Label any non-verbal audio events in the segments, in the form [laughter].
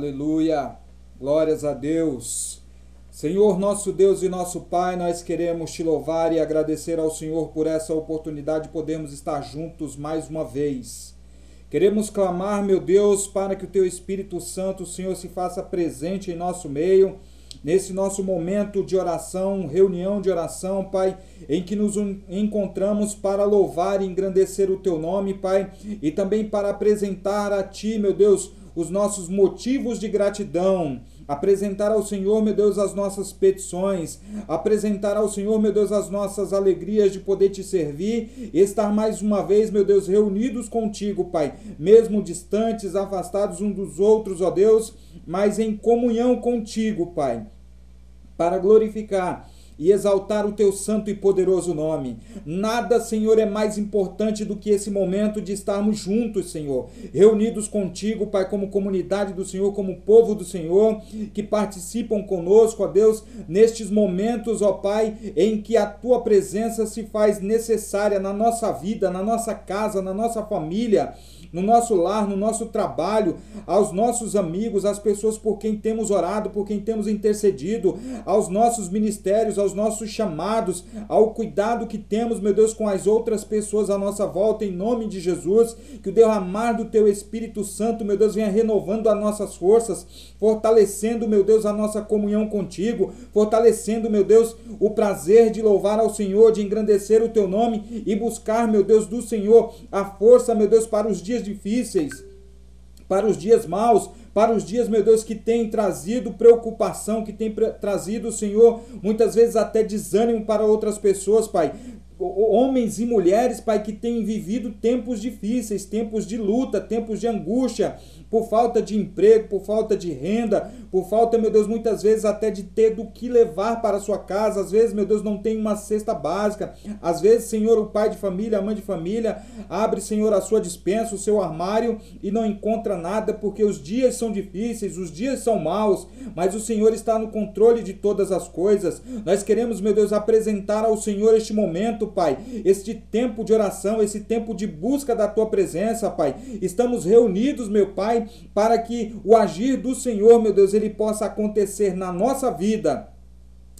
Aleluia. Glórias a Deus. Senhor, nosso Deus e nosso Pai, nós queremos te louvar e agradecer ao Senhor por essa oportunidade de podermos estar juntos mais uma vez. Queremos clamar, meu Deus, para que o teu Espírito Santo, Senhor, se faça presente em nosso meio, nesse nosso momento de oração, reunião de oração, Pai, em que nos encontramos para louvar e engrandecer o teu nome, Pai, e também para apresentar a ti, meu Deus, os nossos motivos de gratidão, apresentar ao Senhor, meu Deus, as nossas petições, apresentar ao Senhor, meu Deus, as nossas alegrias de poder te servir estar mais uma vez, meu Deus, reunidos contigo, Pai, mesmo distantes, afastados uns dos outros, ó Deus, mas em comunhão contigo, Pai, para glorificar e exaltar o teu santo e poderoso nome. Nada, Senhor, é mais importante do que esse momento de estarmos juntos, Senhor, reunidos contigo, Pai, como comunidade do Senhor, como povo do Senhor, que participam conosco, ó Deus, nestes momentos, ó Pai, em que a tua presença se faz necessária na nossa vida, na nossa casa, na nossa família no nosso lar, no nosso trabalho, aos nossos amigos, às pessoas por quem temos orado, por quem temos intercedido, aos nossos ministérios, aos nossos chamados, ao cuidado que temos, meu Deus, com as outras pessoas à nossa volta, em nome de Jesus, que o derramar do teu Espírito Santo, meu Deus, venha renovando as nossas forças, fortalecendo, meu Deus, a nossa comunhão contigo, fortalecendo, meu Deus, o prazer de louvar ao Senhor, de engrandecer o teu nome e buscar, meu Deus, do Senhor a força, meu Deus, para os dias dias difíceis, para os dias maus, para os dias, meu Deus, que tem trazido preocupação, que tem trazido, Senhor, muitas vezes até desânimo para outras pessoas, Pai. Homens e mulheres, Pai, que têm vivido tempos difíceis, tempos de luta, tempos de angústia, por falta de emprego, por falta de renda, por falta, meu Deus, muitas vezes até de ter do que levar para a sua casa. Às vezes, meu Deus, não tem uma cesta básica. Às vezes, Senhor, o pai de família, a mãe de família, abre, Senhor, a sua dispensa, o seu armário e não encontra nada porque os dias são difíceis, os dias são maus, mas o Senhor está no controle de todas as coisas. Nós queremos, meu Deus, apresentar ao Senhor este momento, Pai, este tempo de oração, esse tempo de busca da tua presença, Pai. Estamos reunidos, meu Pai, para que o agir do Senhor, meu Deus, ele possa acontecer na nossa vida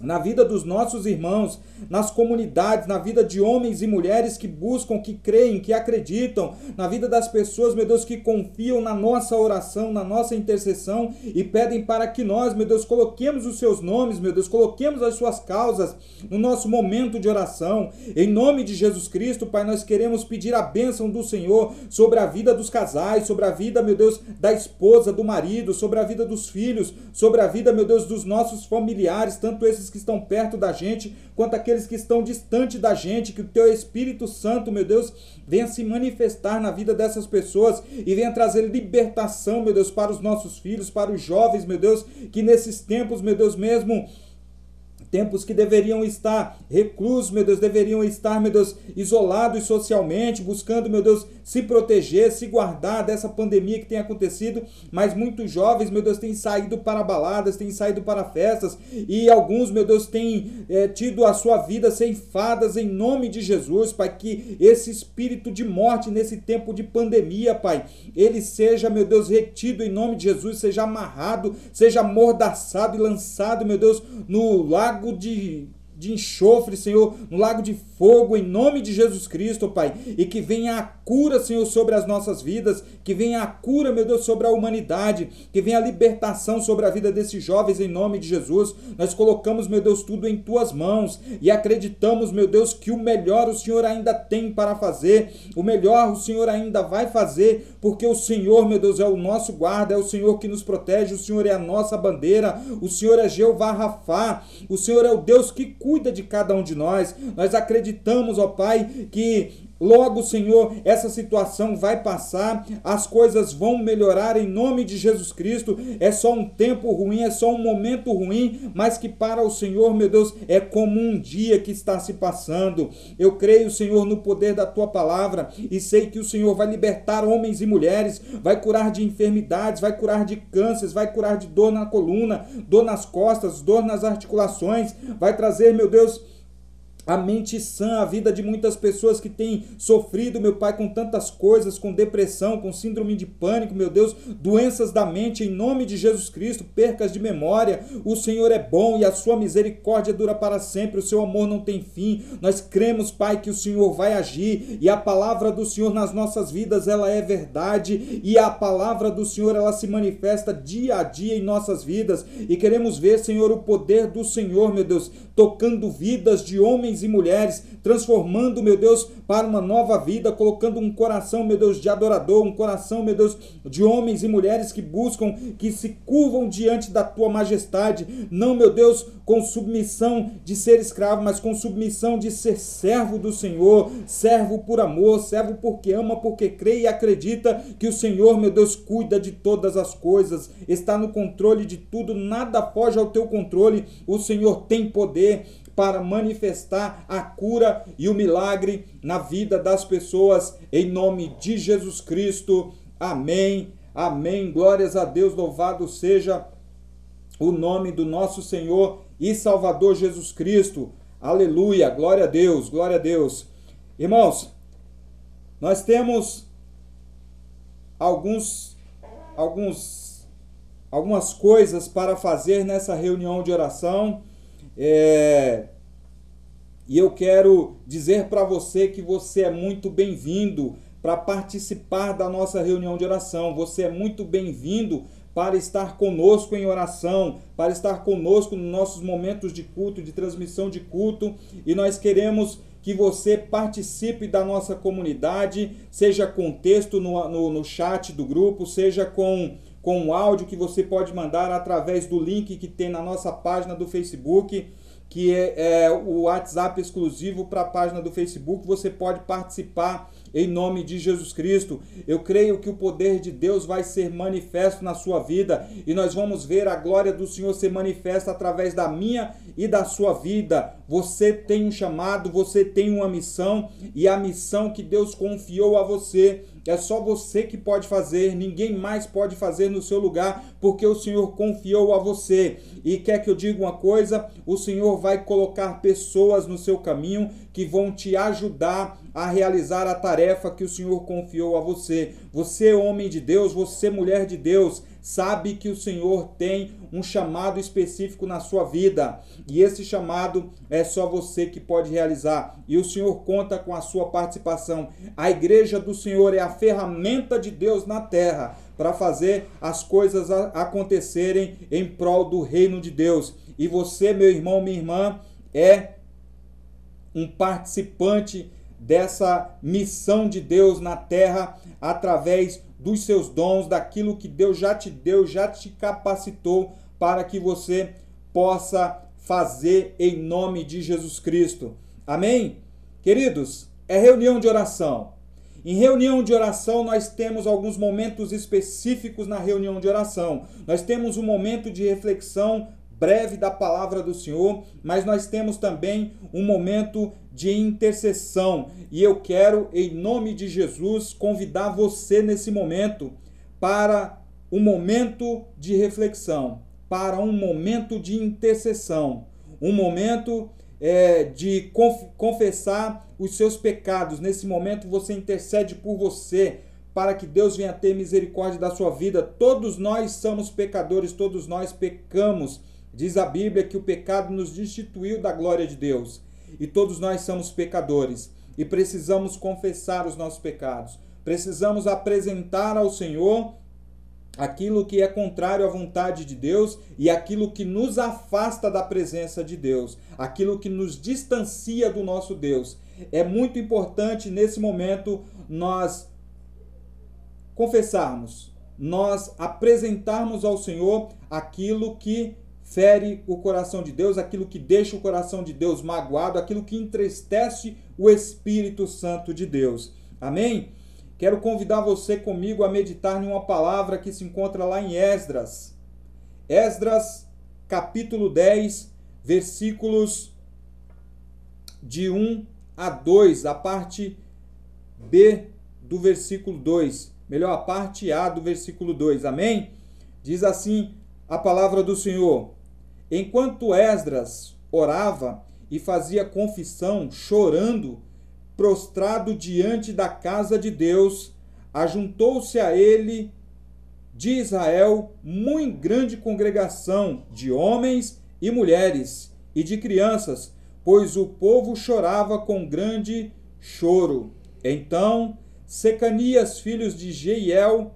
na vida dos nossos irmãos, nas comunidades, na vida de homens e mulheres que buscam, que creem, que acreditam, na vida das pessoas, meu Deus, que confiam na nossa oração, na nossa intercessão e pedem para que nós, meu Deus, coloquemos os seus nomes, meu Deus, coloquemos as suas causas no nosso momento de oração. Em nome de Jesus Cristo, Pai, nós queremos pedir a bênção do Senhor sobre a vida dos casais, sobre a vida, meu Deus, da esposa, do marido, sobre a vida dos filhos, sobre a vida, meu Deus, dos nossos familiares, tanto esses que estão perto da gente, quanto aqueles que estão distante da gente, que o teu Espírito Santo, meu Deus, venha se manifestar na vida dessas pessoas e venha trazer libertação, meu Deus, para os nossos filhos, para os jovens, meu Deus, que nesses tempos, meu Deus, mesmo tempos que deveriam estar reclusos, meu Deus, deveriam estar, meu Deus, isolados socialmente, buscando, meu Deus, se proteger, se guardar dessa pandemia que tem acontecido, mas muitos jovens, meu Deus, têm saído para baladas, têm saído para festas, e alguns, meu Deus, têm é, tido a sua vida ceifadas em nome de Jesus, Pai, que esse espírito de morte nesse tempo de pandemia, Pai, ele seja, meu Deus, retido em nome de Jesus, seja amarrado, seja amordaçado e lançado, meu Deus, no lago lago de de enxofre, Senhor, no lago de fogo, em nome de Jesus Cristo, Pai. E que venha a cura, Senhor, sobre as nossas vidas, que venha a cura, meu Deus, sobre a humanidade, que venha a libertação sobre a vida desses jovens, em nome de Jesus. Nós colocamos, meu Deus, tudo em tuas mãos. E acreditamos, meu Deus, que o melhor o Senhor ainda tem para fazer, o melhor o Senhor ainda vai fazer, porque o Senhor, meu Deus, é o nosso guarda, é o Senhor que nos protege, o Senhor é a nossa bandeira, o Senhor é Jeová Rafá, o Senhor é o Deus que cura cuida de cada um de nós. Nós acreditamos, ó Pai, que Logo, Senhor, essa situação vai passar, as coisas vão melhorar em nome de Jesus Cristo. É só um tempo ruim, é só um momento ruim, mas que para o Senhor, meu Deus, é como um dia que está se passando. Eu creio, Senhor, no poder da tua palavra e sei que o Senhor vai libertar homens e mulheres, vai curar de enfermidades, vai curar de cânceres, vai curar de dor na coluna, dor nas costas, dor nas articulações, vai trazer, meu Deus, a mente sã, a vida de muitas pessoas que têm sofrido, meu Pai, com tantas coisas, com depressão, com síndrome de pânico, meu Deus, doenças da mente, em nome de Jesus Cristo, percas de memória. O Senhor é bom e a sua misericórdia dura para sempre, o seu amor não tem fim. Nós cremos, Pai, que o Senhor vai agir e a palavra do Senhor nas nossas vidas, ela é verdade e a palavra do Senhor, ela se manifesta dia a dia em nossas vidas e queremos ver, Senhor, o poder do Senhor, meu Deus, tocando vidas de homens e mulheres, transformando, meu Deus, para uma nova vida, colocando um coração, meu Deus, de adorador, um coração, meu Deus, de homens e mulheres que buscam, que se curvam diante da tua majestade, não, meu Deus, com submissão de ser escravo, mas com submissão de ser servo do Senhor, servo por amor, servo porque ama, porque crê e acredita que o Senhor, meu Deus, cuida de todas as coisas, está no controle de tudo, nada foge ao teu controle, o Senhor tem poder, para manifestar a cura e o milagre na vida das pessoas, em nome de Jesus Cristo. Amém. Amém. Glórias a Deus, louvado seja o nome do nosso Senhor e Salvador Jesus Cristo. Aleluia. Glória a Deus. Glória a Deus. Irmãos, nós temos alguns alguns algumas coisas para fazer nessa reunião de oração. É, e eu quero dizer para você que você é muito bem-vindo para participar da nossa reunião de oração. Você é muito bem-vindo para estar conosco em oração, para estar conosco nos nossos momentos de culto, de transmissão de culto. E nós queremos que você participe da nossa comunidade, seja com texto no, no, no chat do grupo, seja com com um áudio que você pode mandar através do link que tem na nossa página do Facebook, que é, é o WhatsApp exclusivo para a página do Facebook. Você pode participar em nome de Jesus Cristo. Eu creio que o poder de Deus vai ser manifesto na sua vida e nós vamos ver a glória do Senhor ser manifesta através da minha e da sua vida. Você tem um chamado, você tem uma missão e a missão que Deus confiou a você é só você que pode fazer, ninguém mais pode fazer no seu lugar, porque o Senhor confiou a você. E quer que eu diga uma coisa? O Senhor vai colocar pessoas no seu caminho que vão te ajudar a realizar a tarefa que o Senhor confiou a você. Você, homem de Deus, você, mulher de Deus, sabe que o Senhor tem um chamado específico na sua vida e esse chamado é só você que pode realizar e o Senhor conta com a sua participação. A igreja do Senhor é a ferramenta de Deus na terra para fazer as coisas acontecerem em prol do reino de Deus. E você, meu irmão, minha irmã, é um participante dessa missão de Deus na terra através dos seus dons, daquilo que Deus já te deu, já te capacitou para que você possa fazer em nome de Jesus Cristo. Amém? Queridos, é reunião de oração. Em reunião de oração, nós temos alguns momentos específicos na reunião de oração. Nós temos um momento de reflexão breve da palavra do Senhor, mas nós temos também um momento de intercessão. E eu quero, em nome de Jesus, convidar você nesse momento para um momento de reflexão, para um momento de intercessão, um momento é, de conf confessar os seus pecados. Nesse momento você intercede por você, para que Deus venha ter misericórdia da sua vida. Todos nós somos pecadores, todos nós pecamos. Diz a Bíblia que o pecado nos destituiu da glória de Deus e todos nós somos pecadores e precisamos confessar os nossos pecados. Precisamos apresentar ao Senhor aquilo que é contrário à vontade de Deus e aquilo que nos afasta da presença de Deus, aquilo que nos distancia do nosso Deus. É muito importante nesse momento nós confessarmos, nós apresentarmos ao Senhor aquilo que fere o coração de Deus, aquilo que deixa o coração de Deus magoado, aquilo que entristece o Espírito Santo de Deus. Amém? Quero convidar você comigo a meditar em uma palavra que se encontra lá em Esdras. Esdras, capítulo 10, versículos de 1 a 2, a parte B do versículo 2, melhor, a parte A do versículo 2. Amém? Diz assim a palavra do Senhor: Enquanto Esdras orava e fazia confissão, chorando, prostrado diante da casa de Deus, ajuntou-se a ele de Israel muito grande congregação de homens e mulheres e de crianças, pois o povo chorava com grande choro. Então Secanias, filhos de Jeiel,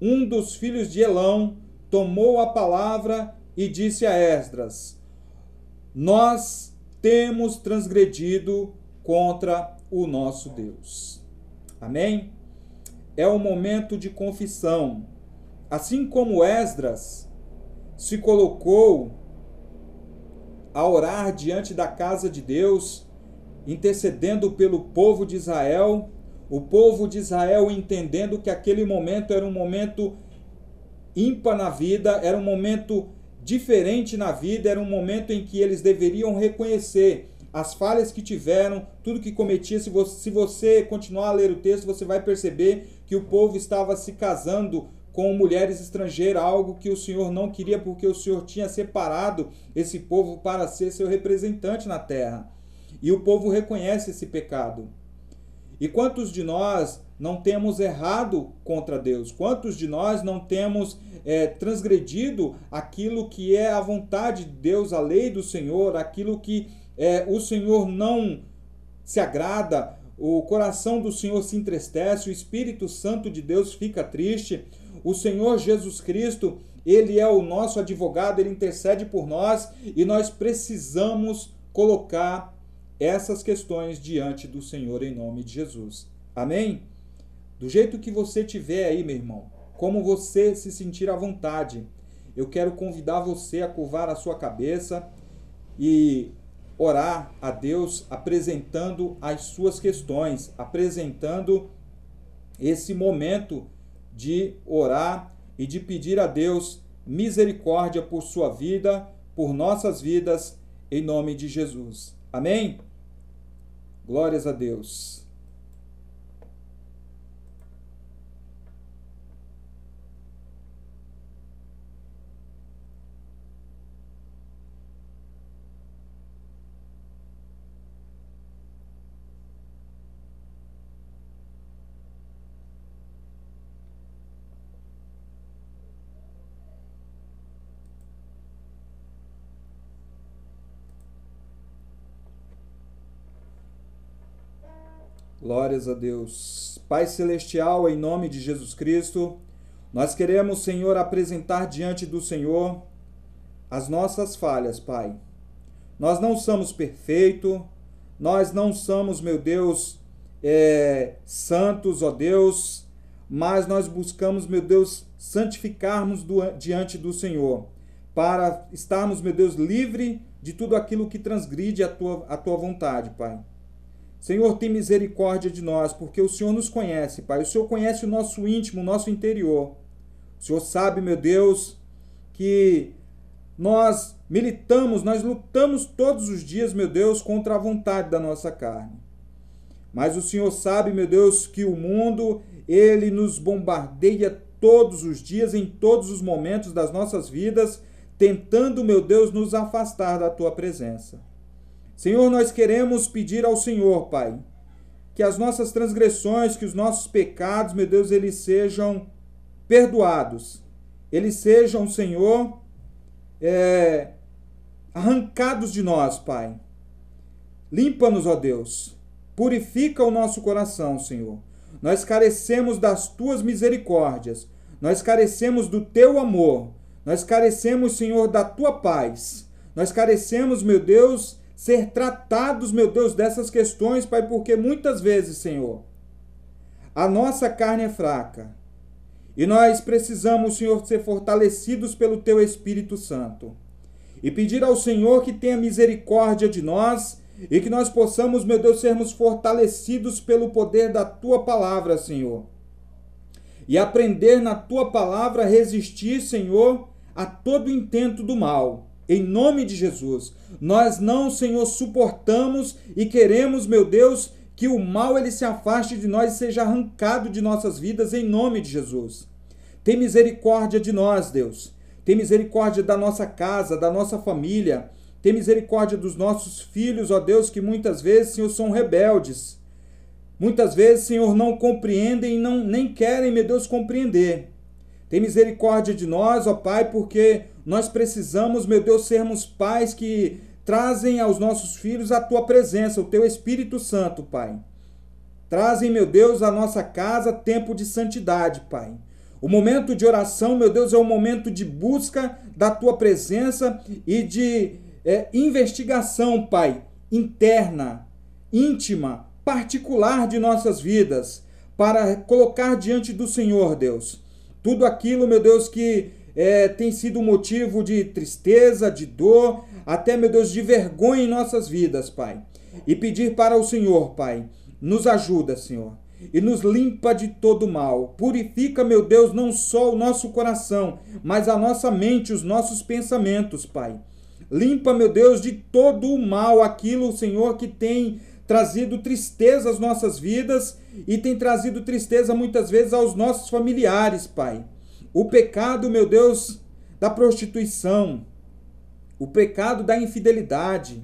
um dos filhos de Elão, tomou a palavra e disse a Esdras: Nós temos transgredido contra o nosso Deus. Amém? É o momento de confissão. Assim como Esdras se colocou a orar diante da casa de Deus, intercedendo pelo povo de Israel, o povo de Israel entendendo que aquele momento era um momento ímpar na vida, era um momento diferente na vida, era um momento em que eles deveriam reconhecer as falhas que tiveram, tudo que cometia. Se você, se você continuar a ler o texto, você vai perceber que o povo estava se casando com mulheres estrangeiras, algo que o Senhor não queria, porque o Senhor tinha separado esse povo para ser seu representante na terra. E o povo reconhece esse pecado. E quantos de nós não temos errado contra Deus? Quantos de nós não temos é, transgredido aquilo que é a vontade de Deus, a lei do Senhor, aquilo que é, o Senhor não se agrada, o coração do Senhor se entristece, o Espírito Santo de Deus fica triste, o Senhor Jesus Cristo, ele é o nosso advogado, ele intercede por nós e nós precisamos colocar essas questões diante do Senhor em nome de Jesus. Amém? Do jeito que você tiver aí, meu irmão, como você se sentir à vontade. Eu quero convidar você a curvar a sua cabeça e orar a Deus apresentando as suas questões, apresentando esse momento de orar e de pedir a Deus misericórdia por sua vida, por nossas vidas, em nome de Jesus. Amém? Glórias a Deus. Glórias a Deus. Pai Celestial, em nome de Jesus Cristo, nós queremos, Senhor, apresentar diante do Senhor as nossas falhas, Pai. Nós não somos perfeitos, nós não somos, meu Deus, é, santos, ó Deus, mas nós buscamos, meu Deus, santificarmos do, diante do Senhor, para estarmos, meu Deus, livre de tudo aquilo que transgride a tua, a tua vontade, Pai. Senhor, tem misericórdia de nós, porque o Senhor nos conhece, Pai. O Senhor conhece o nosso íntimo, o nosso interior. O Senhor sabe, meu Deus, que nós militamos, nós lutamos todos os dias, meu Deus, contra a vontade da nossa carne. Mas o Senhor sabe, meu Deus, que o mundo, ele nos bombardeia todos os dias, em todos os momentos das nossas vidas, tentando, meu Deus, nos afastar da tua presença. Senhor, nós queremos pedir ao Senhor, Pai, que as nossas transgressões, que os nossos pecados, meu Deus, eles sejam perdoados. Eles sejam, Senhor, é, arrancados de nós, Pai. Limpa-nos, ó Deus. Purifica o nosso coração, Senhor. Nós carecemos das tuas misericórdias. Nós carecemos do teu amor. Nós carecemos, Senhor, da tua paz. Nós carecemos, meu Deus, ser tratados, meu Deus, dessas questões, Pai, porque muitas vezes, Senhor, a nossa carne é fraca e nós precisamos, Senhor, ser fortalecidos pelo Teu Espírito Santo e pedir ao Senhor que tenha misericórdia de nós e que nós possamos, meu Deus, sermos fortalecidos pelo poder da Tua palavra, Senhor. E aprender na Tua palavra a resistir, Senhor, a todo intento do mal em nome de Jesus. Nós não, Senhor, suportamos e queremos, meu Deus, que o mal ele se afaste de nós e seja arrancado de nossas vidas em nome de Jesus. Tem misericórdia de nós, Deus. Tem misericórdia da nossa casa, da nossa família. Tem misericórdia dos nossos filhos, ó Deus, que muitas vezes, Senhor, são rebeldes. Muitas vezes, Senhor, não compreendem e não, nem querem, meu Deus, compreender. Tem misericórdia de nós, ó Pai, porque nós precisamos, meu Deus, sermos pais que trazem aos nossos filhos a tua presença, o teu Espírito Santo, Pai. Trazem, meu Deus, à nossa casa tempo de santidade, Pai. O momento de oração, meu Deus, é o momento de busca da tua presença e de é, investigação, Pai, interna, íntima, particular de nossas vidas, para colocar diante do Senhor, Deus. Tudo aquilo, meu Deus, que é, tem sido motivo de tristeza, de dor, até, meu Deus, de vergonha em nossas vidas, Pai. E pedir para o Senhor, Pai, nos ajuda, Senhor, e nos limpa de todo mal. Purifica, meu Deus, não só o nosso coração, mas a nossa mente, os nossos pensamentos, Pai. Limpa, meu Deus, de todo o mal, aquilo, Senhor, que tem trazido tristeza às nossas vidas e tem trazido tristeza muitas vezes aos nossos familiares, Pai. O pecado, meu Deus, da prostituição, o pecado da infidelidade,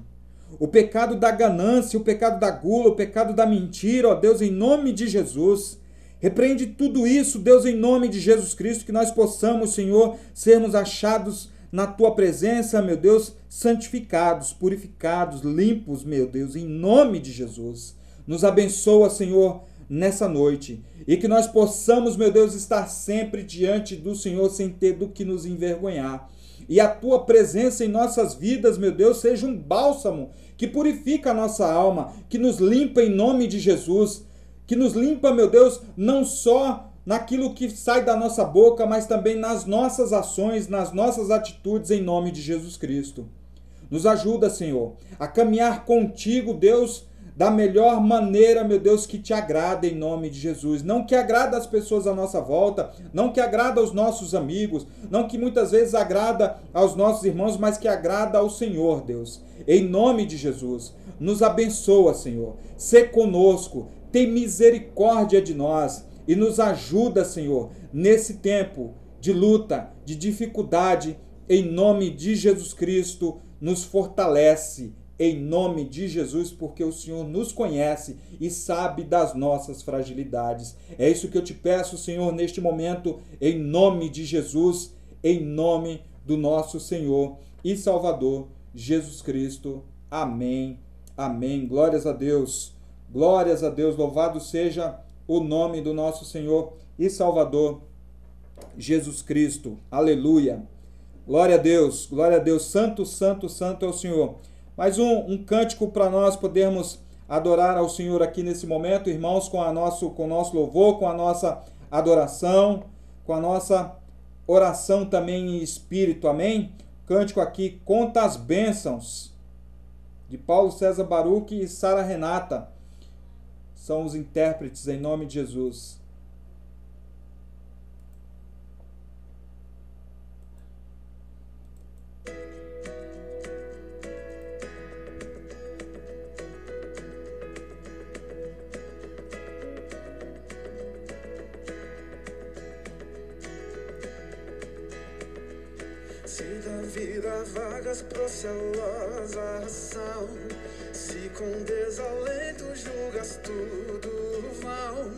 o pecado da ganância, o pecado da gula, o pecado da mentira, ó Deus, em nome de Jesus. Repreende tudo isso, Deus, em nome de Jesus Cristo, que nós possamos, Senhor, sermos achados na tua presença, meu Deus, santificados, purificados, limpos, meu Deus, em nome de Jesus. Nos abençoa, Senhor, nessa noite. E que nós possamos, meu Deus, estar sempre diante do Senhor sem ter do que nos envergonhar. E a tua presença em nossas vidas, meu Deus, seja um bálsamo que purifica a nossa alma, que nos limpa em nome de Jesus, que nos limpa, meu Deus, não só naquilo que sai da nossa boca, mas também nas nossas ações, nas nossas atitudes em nome de Jesus Cristo. Nos ajuda, Senhor, a caminhar contigo, Deus, da melhor maneira, meu Deus, que te agrada em nome de Jesus. Não que agrada as pessoas à nossa volta, não que agrada aos nossos amigos, não que muitas vezes agrada aos nossos irmãos, mas que agrada ao Senhor, Deus. Em nome de Jesus, nos abençoa, Senhor. Sê conosco, tem misericórdia de nós e nos ajuda, Senhor, nesse tempo de luta, de dificuldade, em nome de Jesus Cristo, nos fortalece em nome de Jesus, porque o Senhor nos conhece e sabe das nossas fragilidades. É isso que eu te peço, Senhor, neste momento, em nome de Jesus, em nome do nosso Senhor e Salvador Jesus Cristo. Amém. Amém. Glórias a Deus. Glórias a Deus. Louvado seja o nome do nosso Senhor e Salvador Jesus Cristo. Aleluia. Glória a Deus. Glória a Deus. Santo, santo, santo é o Senhor. Mais um, um cântico para nós podermos adorar ao Senhor aqui nesse momento, irmãos, com, a nosso, com o nosso louvor, com a nossa adoração, com a nossa oração também em espírito, amém? Cântico aqui, Conta as Bênçãos, de Paulo César Baruch e Sara Renata, são os intérpretes em nome de Jesus. Vagas procelosa ação Se com desalento julgas tudo vão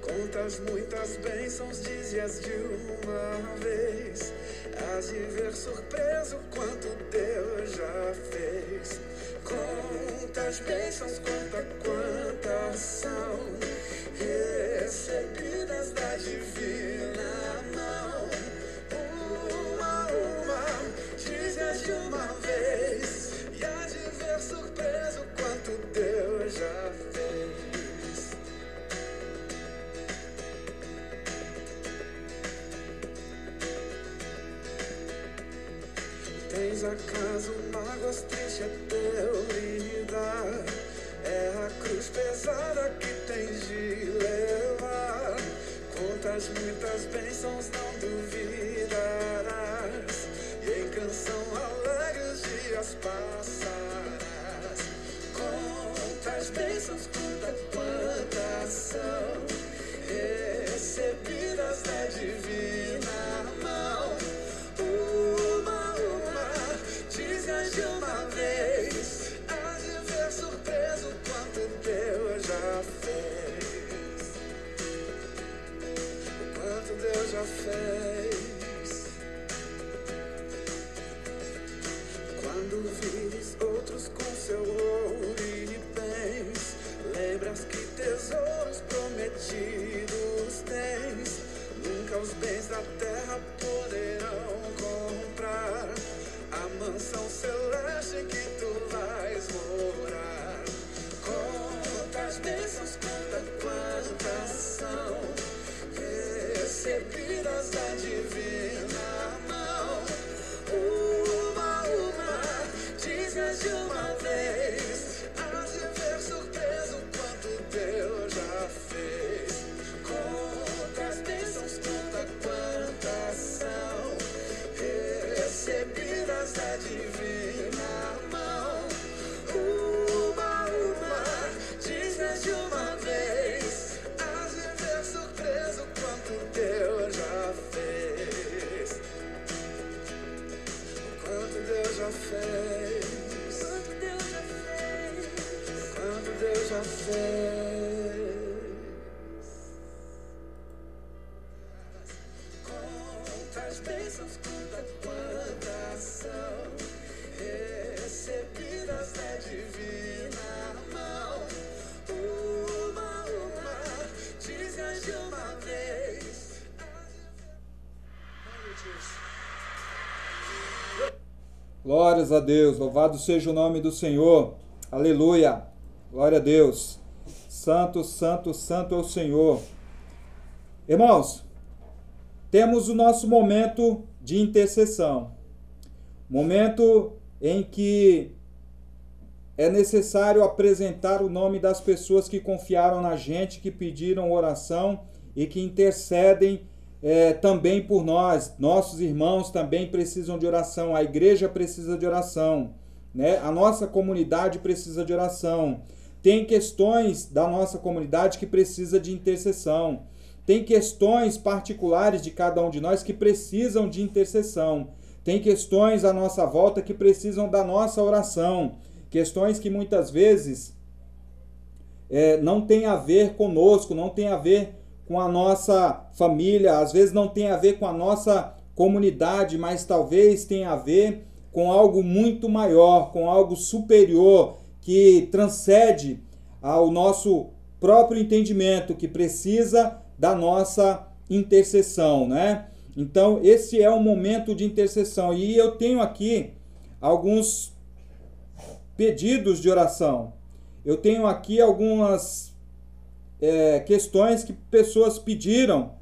Contas muitas bênçãos, dizias de uma vez. Hás de ver surpreso quanto Deus já fez. Contas bênçãos, quanta, quanta são Recebidas da divina de uma vez e há de ver surpreso quanto Deus já fez. Tens acaso mágoas tristes é teu lidar? É a cruz pesada que tens de levar. Contas muitas bênçãos, não duvidarás canção alegre os dias passarás. Quantas bênçãos, quanta quantas são recebidas da divina mão. Uma, uma, diz de uma vez, há de ver surpreso quanto Deus já fez. Quanto Deus já fez. Glórias a Deus, louvado seja o nome do Senhor. Aleluia. Glória a Deus. Santo, santo, santo é o Senhor. Irmãos, temos o nosso momento de intercessão. Momento em que é necessário apresentar o nome das pessoas que confiaram na gente, que pediram oração e que intercedem é, também por nós. Nossos irmãos também precisam de oração, a igreja precisa de oração, né? a nossa comunidade precisa de oração. Tem questões da nossa comunidade que precisa de intercessão. Tem questões particulares de cada um de nós que precisam de intercessão. Tem questões à nossa volta que precisam da nossa oração. Questões que muitas vezes é, não tem a ver conosco, não tem a ver com a nossa família, às vezes não tem a ver com a nossa comunidade, mas talvez tenha a ver com algo muito maior, com algo superior que transcende ao nosso próprio entendimento, que precisa da nossa intercessão, né? Então, esse é o momento de intercessão. E eu tenho aqui alguns pedidos de oração. Eu tenho aqui algumas é, questões que pessoas pediram,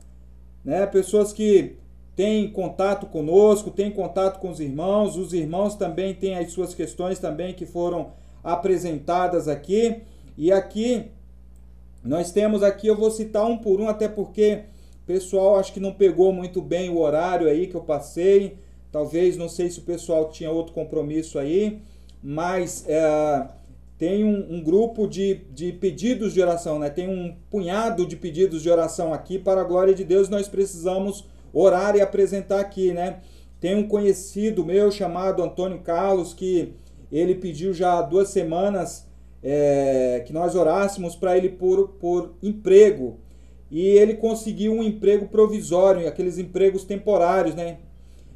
né? Pessoas que têm contato conosco, têm contato com os irmãos, os irmãos também têm as suas questões também que foram apresentadas aqui. E aqui nós temos aqui, eu vou citar um por um, até porque pessoal acho que não pegou muito bem o horário aí que eu passei. Talvez, não sei se o pessoal tinha outro compromisso aí mas é, tem um, um, grupo de, de pedidos de oração, né? tem um punhado de pedidos de oração aqui para a glória de Deus, nós precisamos orar e apresentar aqui, né? Tem um conhecido meu chamado Antônio Carlos que ele pediu já há duas semanas é, que nós orássemos para ele por, por emprego. E ele conseguiu um emprego provisório, aqueles empregos temporários, né?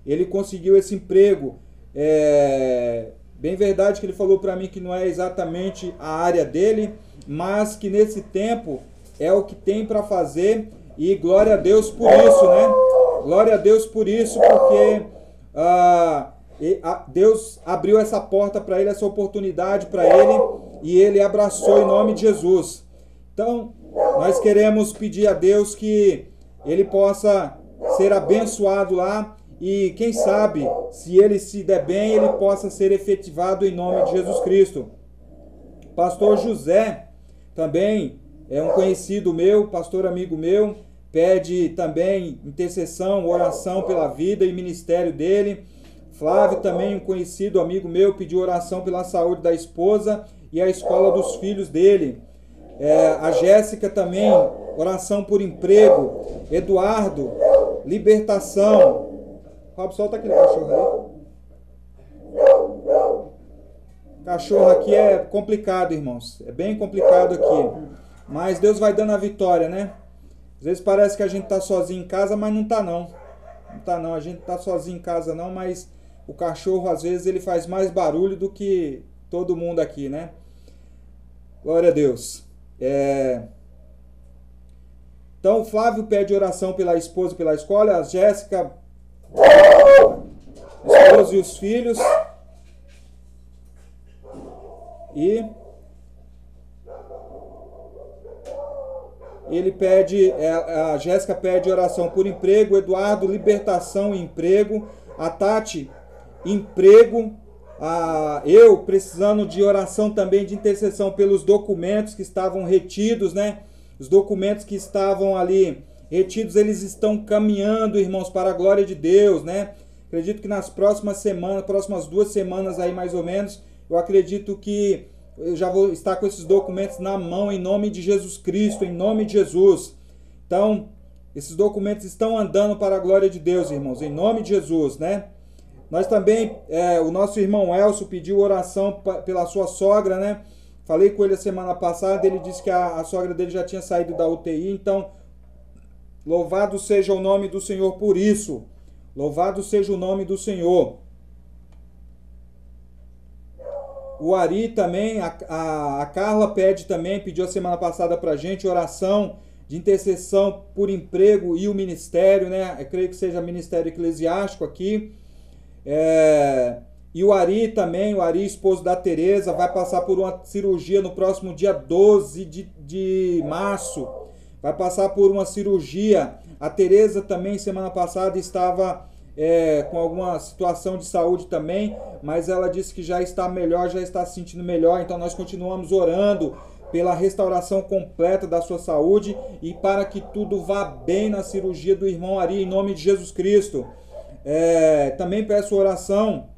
Ele conseguiu esse emprego. É, Bem verdade que ele falou para mim que não é exatamente a área dele, mas que nesse tempo é o que tem para fazer e glória a Deus por isso, né? Glória a Deus por isso, porque ah, Deus abriu essa porta para ele, essa oportunidade para ele e ele abraçou em nome de Jesus. Então, nós queremos pedir a Deus que ele possa ser abençoado lá e quem sabe, se ele se der bem, ele possa ser efetivado em nome de Jesus Cristo. Pastor José também é um conhecido meu, pastor amigo meu, pede também intercessão, oração pela vida e ministério dele. Flávio também um conhecido amigo meu pediu oração pela saúde da esposa e a escola dos filhos dele. É, a Jéssica também oração por emprego. Eduardo libertação. Rob, solta aquele cachorro aí. Cachorro aqui é complicado, irmãos. É bem complicado aqui. Mas Deus vai dando a vitória, né? Às vezes parece que a gente tá sozinho em casa, mas não tá não. Não tá não, a gente tá sozinho em casa não, mas o cachorro às vezes ele faz mais barulho do que todo mundo aqui, né? Glória a Deus. É... Então o Flávio pede oração pela esposa e pela escola, a Jéssica esposa e os filhos. E ele pede, é, a Jéssica pede oração por emprego, Eduardo, libertação e emprego, a Tati, emprego, a, eu precisando de oração também de intercessão pelos documentos que estavam retidos, né? Os documentos que estavam ali retidos, eles estão caminhando, irmãos, para a glória de Deus, né? Acredito que nas próximas semanas, próximas duas semanas aí mais ou menos, eu acredito que eu já vou estar com esses documentos na mão em nome de Jesus Cristo, em nome de Jesus. Então, esses documentos estão andando para a glória de Deus, irmãos, em nome de Jesus, né? Nós também, é, o nosso irmão Elcio pediu oração pela sua sogra, né? Falei com ele a semana passada, ele disse que a, a sogra dele já tinha saído da UTI, então Louvado seja o nome do Senhor por isso. Louvado seja o nome do Senhor. O Ari também, a, a, a Carla pede também, pediu a semana passada para gente oração de intercessão por emprego e o ministério, né? Eu creio que seja ministério eclesiástico aqui. É, e o Ari também, o Ari, esposo da Tereza, vai passar por uma cirurgia no próximo dia 12 de, de março vai passar por uma cirurgia. A Tereza também semana passada estava é, com alguma situação de saúde também, mas ela disse que já está melhor, já está se sentindo melhor. Então nós continuamos orando pela restauração completa da sua saúde e para que tudo vá bem na cirurgia do irmão Ari, em nome de Jesus Cristo. É, também peço oração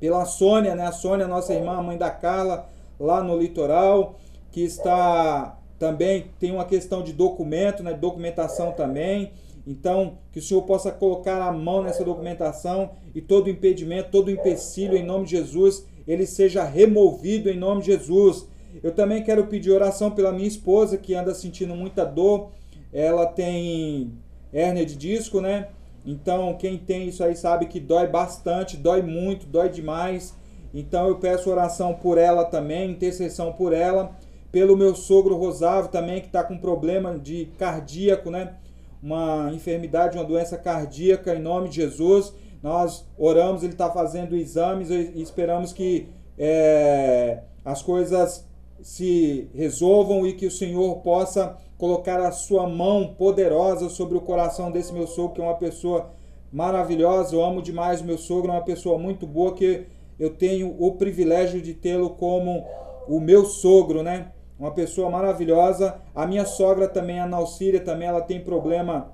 pela Sônia, né? A Sônia, nossa irmã, mãe da Carla, lá no litoral, que está também tem uma questão de documento, né? Documentação também. Então, que o Senhor possa colocar a mão nessa documentação e todo impedimento, todo empecilho em nome de Jesus, ele seja removido em nome de Jesus. Eu também quero pedir oração pela minha esposa que anda sentindo muita dor. Ela tem hérnia de disco, né? Então, quem tem isso aí sabe que dói bastante, dói muito, dói demais. Então, eu peço oração por ela também, intercessão por ela, pelo meu sogro Rosávio também, que está com problema de cardíaco, né? Uma enfermidade, uma doença cardíaca, em nome de Jesus. Nós oramos, ele está fazendo exames e esperamos que é, as coisas se resolvam e que o Senhor possa colocar a sua mão poderosa sobre o coração desse meu sogro, que é uma pessoa maravilhosa. Eu amo demais o meu sogro, é uma pessoa muito boa que eu tenho o privilégio de tê-lo como o meu sogro, né? Uma pessoa maravilhosa. A minha sogra também, a Nalcíria, também ela tem problema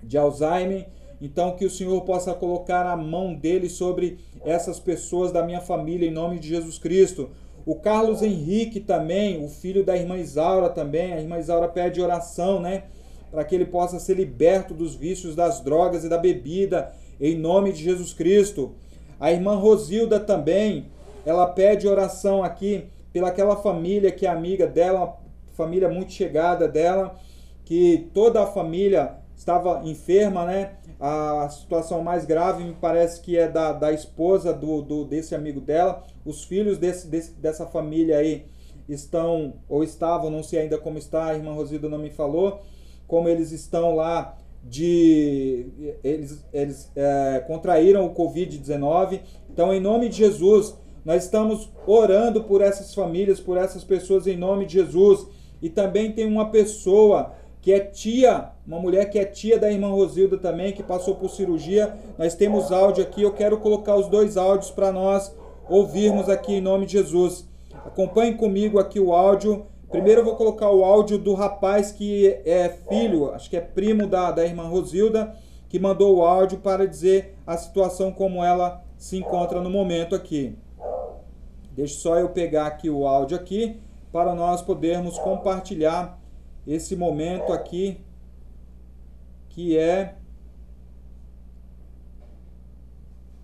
de Alzheimer. Então que o Senhor possa colocar a mão dele sobre essas pessoas da minha família em nome de Jesus Cristo. O Carlos Henrique também, o filho da irmã Isaura também, a irmã Isaura pede oração, né? Para que ele possa ser liberto dos vícios das drogas e da bebida, em nome de Jesus Cristo. A irmã Rosilda também, ela pede oração aqui pelaquela família que é amiga dela, família muito chegada dela, que toda a família estava enferma, né? A situação mais grave me parece que é da, da esposa do, do desse amigo dela. Os filhos desse, desse, dessa família aí estão, ou estavam, não sei ainda como está, a irmã Rosilda não me falou, como eles estão lá de. Eles, eles é, contraíram o Covid-19. Então, em nome de Jesus, nós estamos orando por essas famílias, por essas pessoas, em nome de Jesus. E também tem uma pessoa que é tia, uma mulher que é tia da irmã Rosilda também, que passou por cirurgia. Nós temos áudio aqui, eu quero colocar os dois áudios para nós ouvirmos aqui em nome de Jesus. Acompanhe comigo aqui o áudio. Primeiro eu vou colocar o áudio do rapaz que é filho, acho que é primo da, da irmã Rosilda, que mandou o áudio para dizer a situação como ela se encontra no momento aqui. Deixa só eu pegar aqui o áudio aqui para nós podermos compartilhar esse momento aqui que é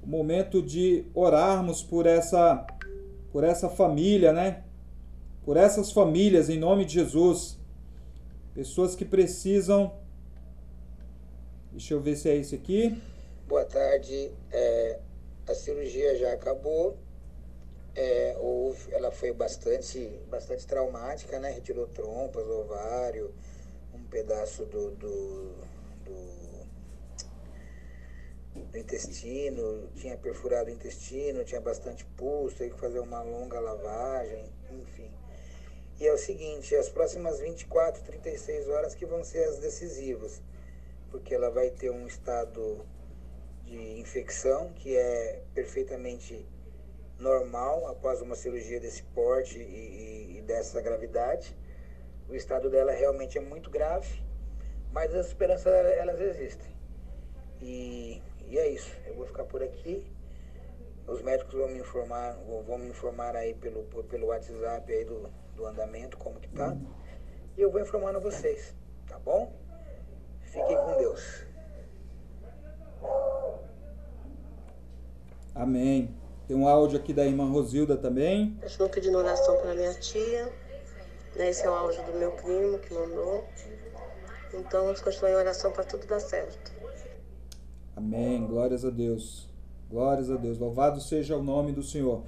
o momento de orarmos por essa por essa família, né? Por essas famílias em nome de Jesus. Pessoas que precisam Deixa eu ver se é isso aqui. Boa tarde. É, a cirurgia já acabou. É, houve, ela foi bastante, bastante traumática, né? Retirou trompas, ovário, um pedaço do, do, do, do intestino, tinha perfurado o intestino, tinha bastante pulso, teve que fazer uma longa lavagem, enfim. E é o seguinte, as próximas 24, 36 horas que vão ser as decisivas, porque ela vai ter um estado de infecção que é perfeitamente normal após uma cirurgia desse porte e, e, dessa gravidade. O estado dela realmente é muito grave, mas as esperanças elas existem. E, e é isso. Eu vou ficar por aqui. Os médicos vão me informar, vão me informar aí pelo, pelo WhatsApp aí do, do andamento, como que tá. E eu vou informando vocês, tá bom? Fiquem com Deus. Amém. Tem um áudio aqui da irmã Rosilda também. Eu estou pedindo oração para minha tia. Né? Esse é o áudio do meu primo que mandou. Então vamos continuar em oração para tudo dar certo. Amém. Glórias a Deus. Glórias a Deus. Louvado seja o nome do Senhor.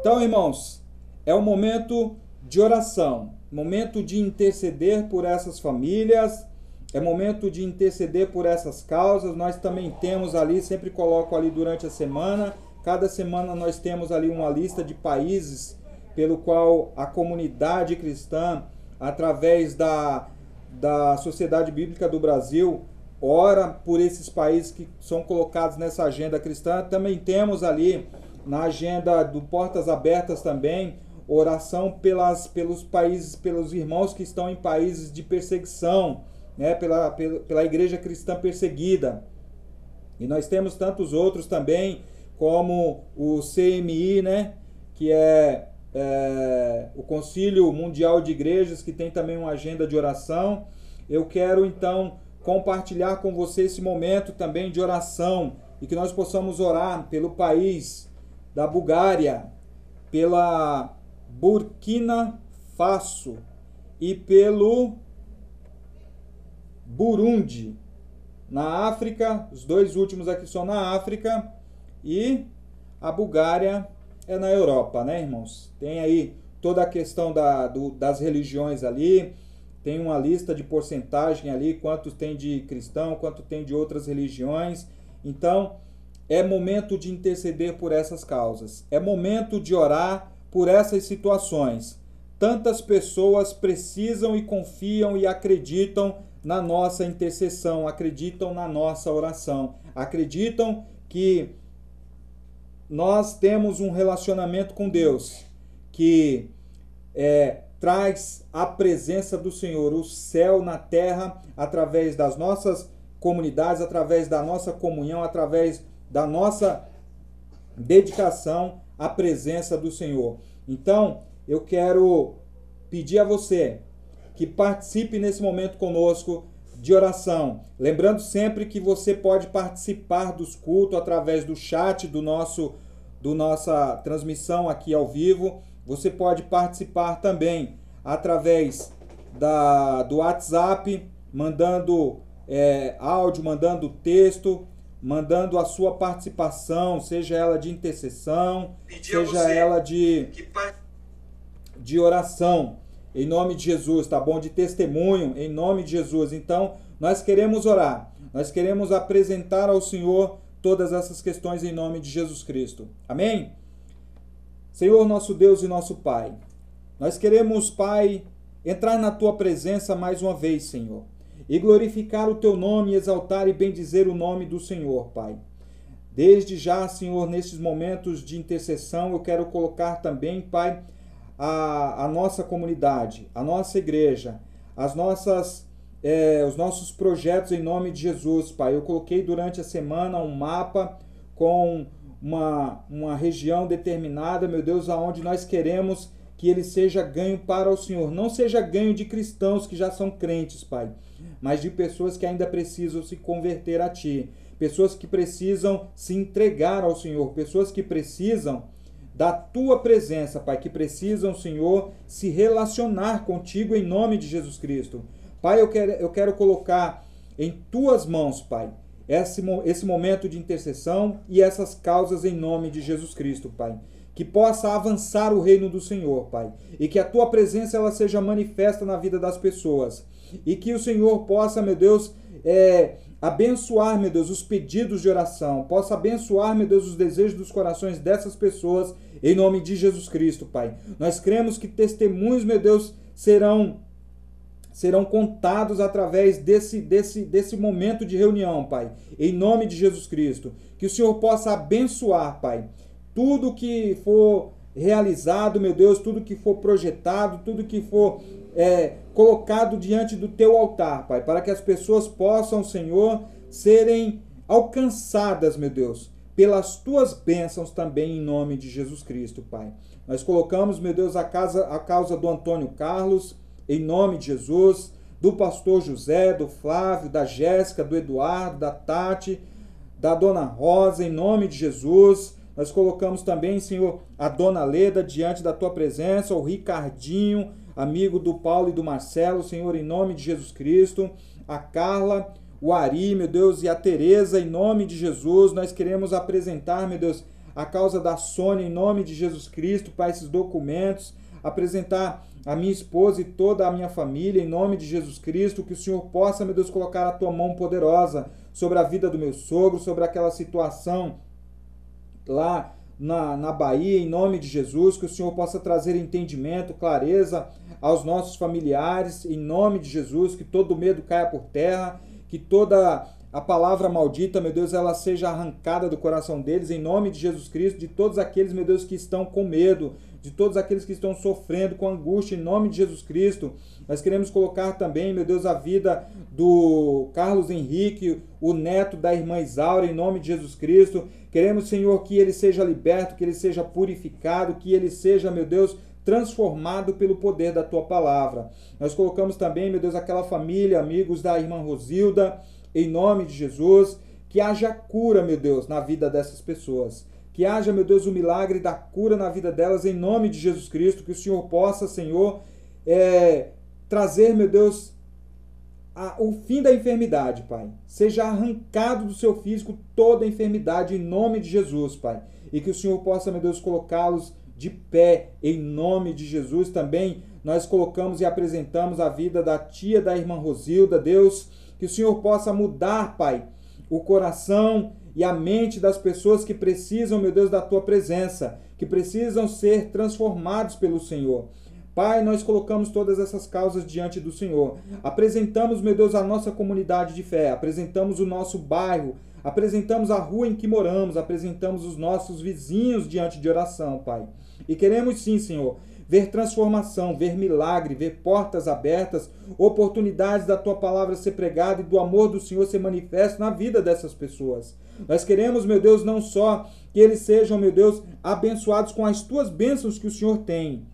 Então, irmãos, é o momento de oração, momento de interceder por essas famílias, é momento de interceder por essas causas. Nós também temos ali, sempre coloco ali durante a semana, Cada semana nós temos ali uma lista de países pelo qual a comunidade cristã, através da, da Sociedade Bíblica do Brasil, ora por esses países que são colocados nessa agenda cristã. Também temos ali na agenda do Portas Abertas também oração pelas, pelos países, pelos irmãos que estão em países de perseguição, né, pela, pela, pela igreja cristã perseguida. E nós temos tantos outros também, como o CMI, né, que é, é o Concílio Mundial de Igrejas, que tem também uma agenda de oração. Eu quero então compartilhar com você esse momento também de oração e que nós possamos orar pelo país da Bulgária, pela Burkina Faso e pelo Burundi. Na África, os dois últimos aqui são na África e a Bulgária é na Europa, né, irmãos? Tem aí toda a questão da, do, das religiões ali, tem uma lista de porcentagem ali, quantos tem de cristão, quanto tem de outras religiões. Então, é momento de interceder por essas causas. É momento de orar por essas situações. Tantas pessoas precisam e confiam e acreditam na nossa intercessão, acreditam na nossa oração, acreditam que nós temos um relacionamento com Deus que é, traz a presença do Senhor, o céu na terra, através das nossas comunidades, através da nossa comunhão, através da nossa dedicação à presença do Senhor. Então, eu quero pedir a você que participe nesse momento conosco de oração. Lembrando sempre que você pode participar dos cultos através do chat do nosso do nossa transmissão aqui ao vivo. Você pode participar também através da, do WhatsApp, mandando é, áudio, mandando texto, mandando a sua participação, seja ela de intercessão, seja ela de, de oração, em nome de Jesus, tá bom? De testemunho, em nome de Jesus. Então, nós queremos orar, nós queremos apresentar ao Senhor todas essas questões em nome de Jesus Cristo. Amém? Senhor, nosso Deus e nosso Pai, nós queremos, Pai, entrar na tua presença mais uma vez, Senhor e glorificar o teu nome, exaltar e bendizer o nome do Senhor, Pai. Desde já, Senhor, nesses momentos de intercessão, eu quero colocar também, Pai, a, a nossa comunidade, a nossa igreja, as nossas, é, os nossos projetos em nome de Jesus, Pai. Eu coloquei durante a semana um mapa com uma, uma região determinada, meu Deus, aonde nós queremos que ele seja ganho para o Senhor. Não seja ganho de cristãos que já são crentes, Pai mas de pessoas que ainda precisam se converter a Ti, pessoas que precisam se entregar ao Senhor, pessoas que precisam da Tua presença, Pai, que precisam, Senhor, se relacionar contigo em nome de Jesus Cristo. Pai, eu quero, eu quero colocar em Tuas mãos, Pai, esse, esse momento de intercessão e essas causas em nome de Jesus Cristo, Pai que possa avançar o reino do Senhor, Pai, e que a tua presença ela seja manifesta na vida das pessoas e que o Senhor possa, meu Deus, é, abençoar, meu Deus, os pedidos de oração, possa abençoar, meu Deus, os desejos dos corações dessas pessoas, em nome de Jesus Cristo, Pai. Nós cremos que testemunhos, meu Deus, serão serão contados através desse, desse, desse momento de reunião, Pai, em nome de Jesus Cristo. Que o Senhor possa abençoar, Pai, tudo que for realizado, meu Deus, tudo que for projetado, tudo que for é, colocado diante do teu altar, Pai, para que as pessoas possam, Senhor, serem alcançadas, meu Deus, pelas tuas bênçãos também em nome de Jesus Cristo, Pai. Nós colocamos, meu Deus, a, casa, a causa do Antônio Carlos, em nome de Jesus, do pastor José, do Flávio, da Jéssica, do Eduardo, da Tati, da dona Rosa, em nome de Jesus. Nós colocamos também, Senhor, a dona Leda diante da tua presença, o Ricardinho, amigo do Paulo e do Marcelo, Senhor, em nome de Jesus Cristo, a Carla, o Ari, meu Deus, e a Tereza, em nome de Jesus, nós queremos apresentar, meu Deus, a causa da Sônia, em nome de Jesus Cristo, para esses documentos, apresentar a minha esposa e toda a minha família, em nome de Jesus Cristo, que o Senhor possa, meu Deus, colocar a tua mão poderosa sobre a vida do meu sogro, sobre aquela situação lá na, na Bahia, em nome de Jesus, que o Senhor possa trazer entendimento, clareza aos nossos familiares, em nome de Jesus, que todo medo caia por terra, que toda a palavra maldita, meu Deus, ela seja arrancada do coração deles, em nome de Jesus Cristo, de todos aqueles, meu Deus, que estão com medo, de todos aqueles que estão sofrendo com angústia, em nome de Jesus Cristo. Nós queremos colocar também, meu Deus, a vida do Carlos Henrique, o neto da irmã Isaura, em nome de Jesus Cristo. Queremos, Senhor, que ele seja liberto, que ele seja purificado, que ele seja, meu Deus, transformado pelo poder da tua palavra. Nós colocamos também, meu Deus, aquela família, amigos da irmã Rosilda, em nome de Jesus, que haja cura, meu Deus, na vida dessas pessoas. Que haja, meu Deus, o milagre da cura na vida delas, em nome de Jesus Cristo. Que o Senhor possa, Senhor, é, trazer, meu Deus, a, o fim da enfermidade, Pai. Seja arrancado do seu físico toda a enfermidade, em nome de Jesus, Pai. E que o Senhor possa, meu Deus, colocá-los de pé, em nome de Jesus. Também nós colocamos e apresentamos a vida da tia da irmã Rosilda, Deus. Que o Senhor possa mudar, Pai, o coração e a mente das pessoas que precisam, meu Deus, da tua presença, que precisam ser transformados pelo Senhor. Pai, nós colocamos todas essas causas diante do Senhor. Apresentamos, meu Deus, a nossa comunidade de fé, apresentamos o nosso bairro, apresentamos a rua em que moramos, apresentamos os nossos vizinhos diante de oração, Pai. E queremos sim, Senhor, ver transformação, ver milagre, ver portas abertas, oportunidades da tua palavra ser pregada e do amor do Senhor ser manifesto na vida dessas pessoas. Nós queremos, meu Deus, não só que eles sejam, meu Deus, abençoados com as tuas bênçãos que o Senhor tem,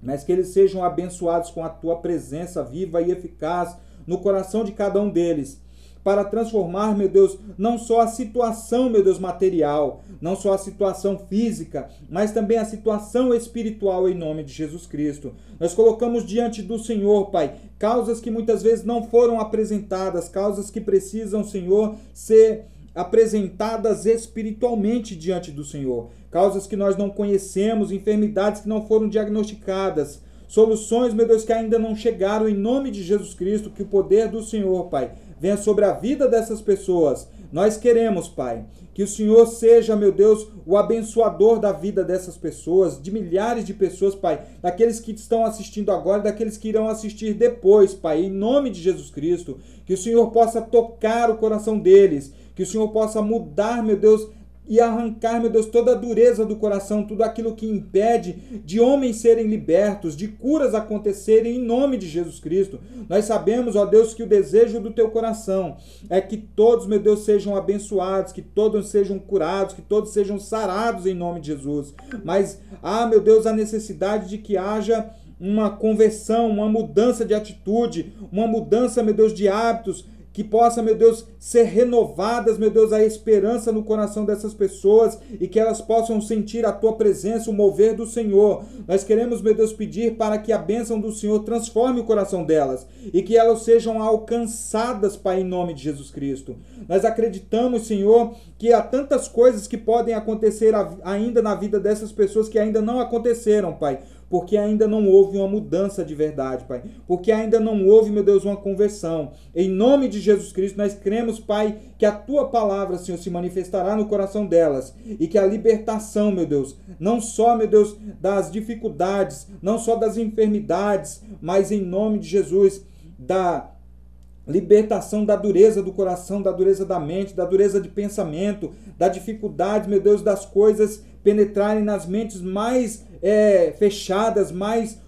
mas que eles sejam abençoados com a tua presença viva e eficaz no coração de cada um deles, para transformar, meu Deus, não só a situação, meu Deus, material, não só a situação física, mas também a situação espiritual em nome de Jesus Cristo. Nós colocamos diante do Senhor, Pai, causas que muitas vezes não foram apresentadas, causas que precisam, Senhor, ser apresentadas espiritualmente diante do Senhor causas que nós não conhecemos, enfermidades que não foram diagnosticadas, soluções, meu Deus, que ainda não chegaram, em nome de Jesus Cristo, que o poder do Senhor, Pai, venha sobre a vida dessas pessoas. Nós queremos, Pai, que o Senhor seja, meu Deus, o abençoador da vida dessas pessoas, de milhares de pessoas, Pai, daqueles que estão assistindo agora, daqueles que irão assistir depois, Pai, em nome de Jesus Cristo, que o Senhor possa tocar o coração deles, que o Senhor possa mudar, meu Deus, e arrancar, meu Deus, toda a dureza do coração, tudo aquilo que impede de homens serem libertos, de curas acontecerem em nome de Jesus Cristo. Nós sabemos, ó Deus, que o desejo do teu coração é que todos, meu Deus, sejam abençoados, que todos sejam curados, que todos sejam sarados em nome de Jesus. Mas, ah, meu Deus, a necessidade de que haja uma conversão, uma mudança de atitude, uma mudança, meu Deus, de hábitos, que possa, meu Deus, ser renovadas, meu Deus, a esperança no coração dessas pessoas e que elas possam sentir a tua presença, o mover do Senhor. Nós queremos, meu Deus, pedir para que a bênção do Senhor transforme o coração delas e que elas sejam alcançadas, Pai, em nome de Jesus Cristo. Nós acreditamos, Senhor, que há tantas coisas que podem acontecer ainda na vida dessas pessoas que ainda não aconteceram, Pai porque ainda não houve uma mudança de verdade, Pai. Porque ainda não houve, meu Deus, uma conversão. Em nome de Jesus Cristo, nós cremos, Pai, que a tua palavra, Senhor, se manifestará no coração delas e que a libertação, meu Deus, não só, meu Deus, das dificuldades, não só das enfermidades, mas em nome de Jesus, da libertação da dureza do coração, da dureza da mente, da dureza de pensamento, da dificuldade, meu Deus, das coisas penetrarem nas mentes mais é, fechadas, mais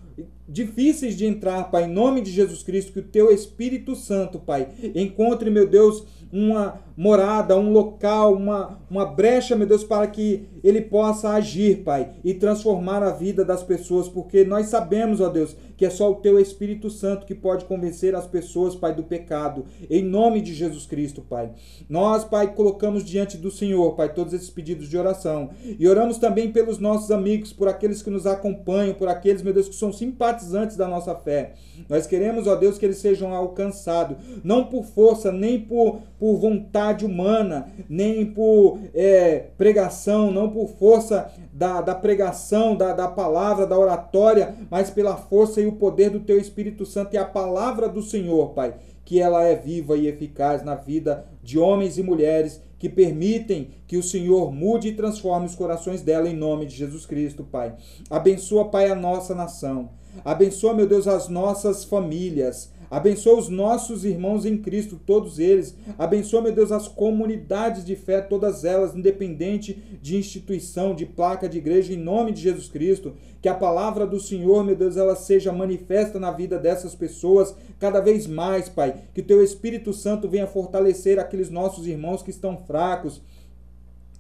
difíceis de entrar, Pai, em nome de Jesus Cristo, que o teu Espírito Santo, Pai, encontre, meu Deus, uma morada, um local, uma, uma brecha, meu Deus, para que ele possa agir, Pai, e transformar a vida das pessoas, porque nós sabemos, ó Deus, que é só o teu Espírito Santo que pode convencer as pessoas, Pai, do pecado, em nome de Jesus Cristo, Pai. Nós, Pai, colocamos diante do Senhor, Pai, todos esses pedidos de oração e oramos também pelos nossos amigos, por aqueles que nos acompanham, por aqueles, meu Deus, que são simpatizantes da nossa fé. Nós queremos, ó Deus, que eles sejam alcançados, não por força, nem por, por vontade humana, nem por é, pregação, não por força da, da pregação, da, da palavra, da oratória, mas pela força e o poder do teu Espírito Santo e a palavra do Senhor, Pai, que ela é viva e eficaz na vida de homens e mulheres que permitem que o Senhor mude e transforme os corações dela em nome de Jesus Cristo, Pai. Abençoa, Pai, a nossa nação. Abençoa, meu Deus, as nossas famílias. Abençoa os nossos irmãos em Cristo, todos eles. Abençoa, meu Deus, as comunidades de fé, todas elas, independente de instituição, de placa de igreja, em nome de Jesus Cristo. Que a palavra do Senhor, meu Deus, ela seja manifesta na vida dessas pessoas cada vez mais, Pai. Que o teu Espírito Santo venha fortalecer aqueles nossos irmãos que estão fracos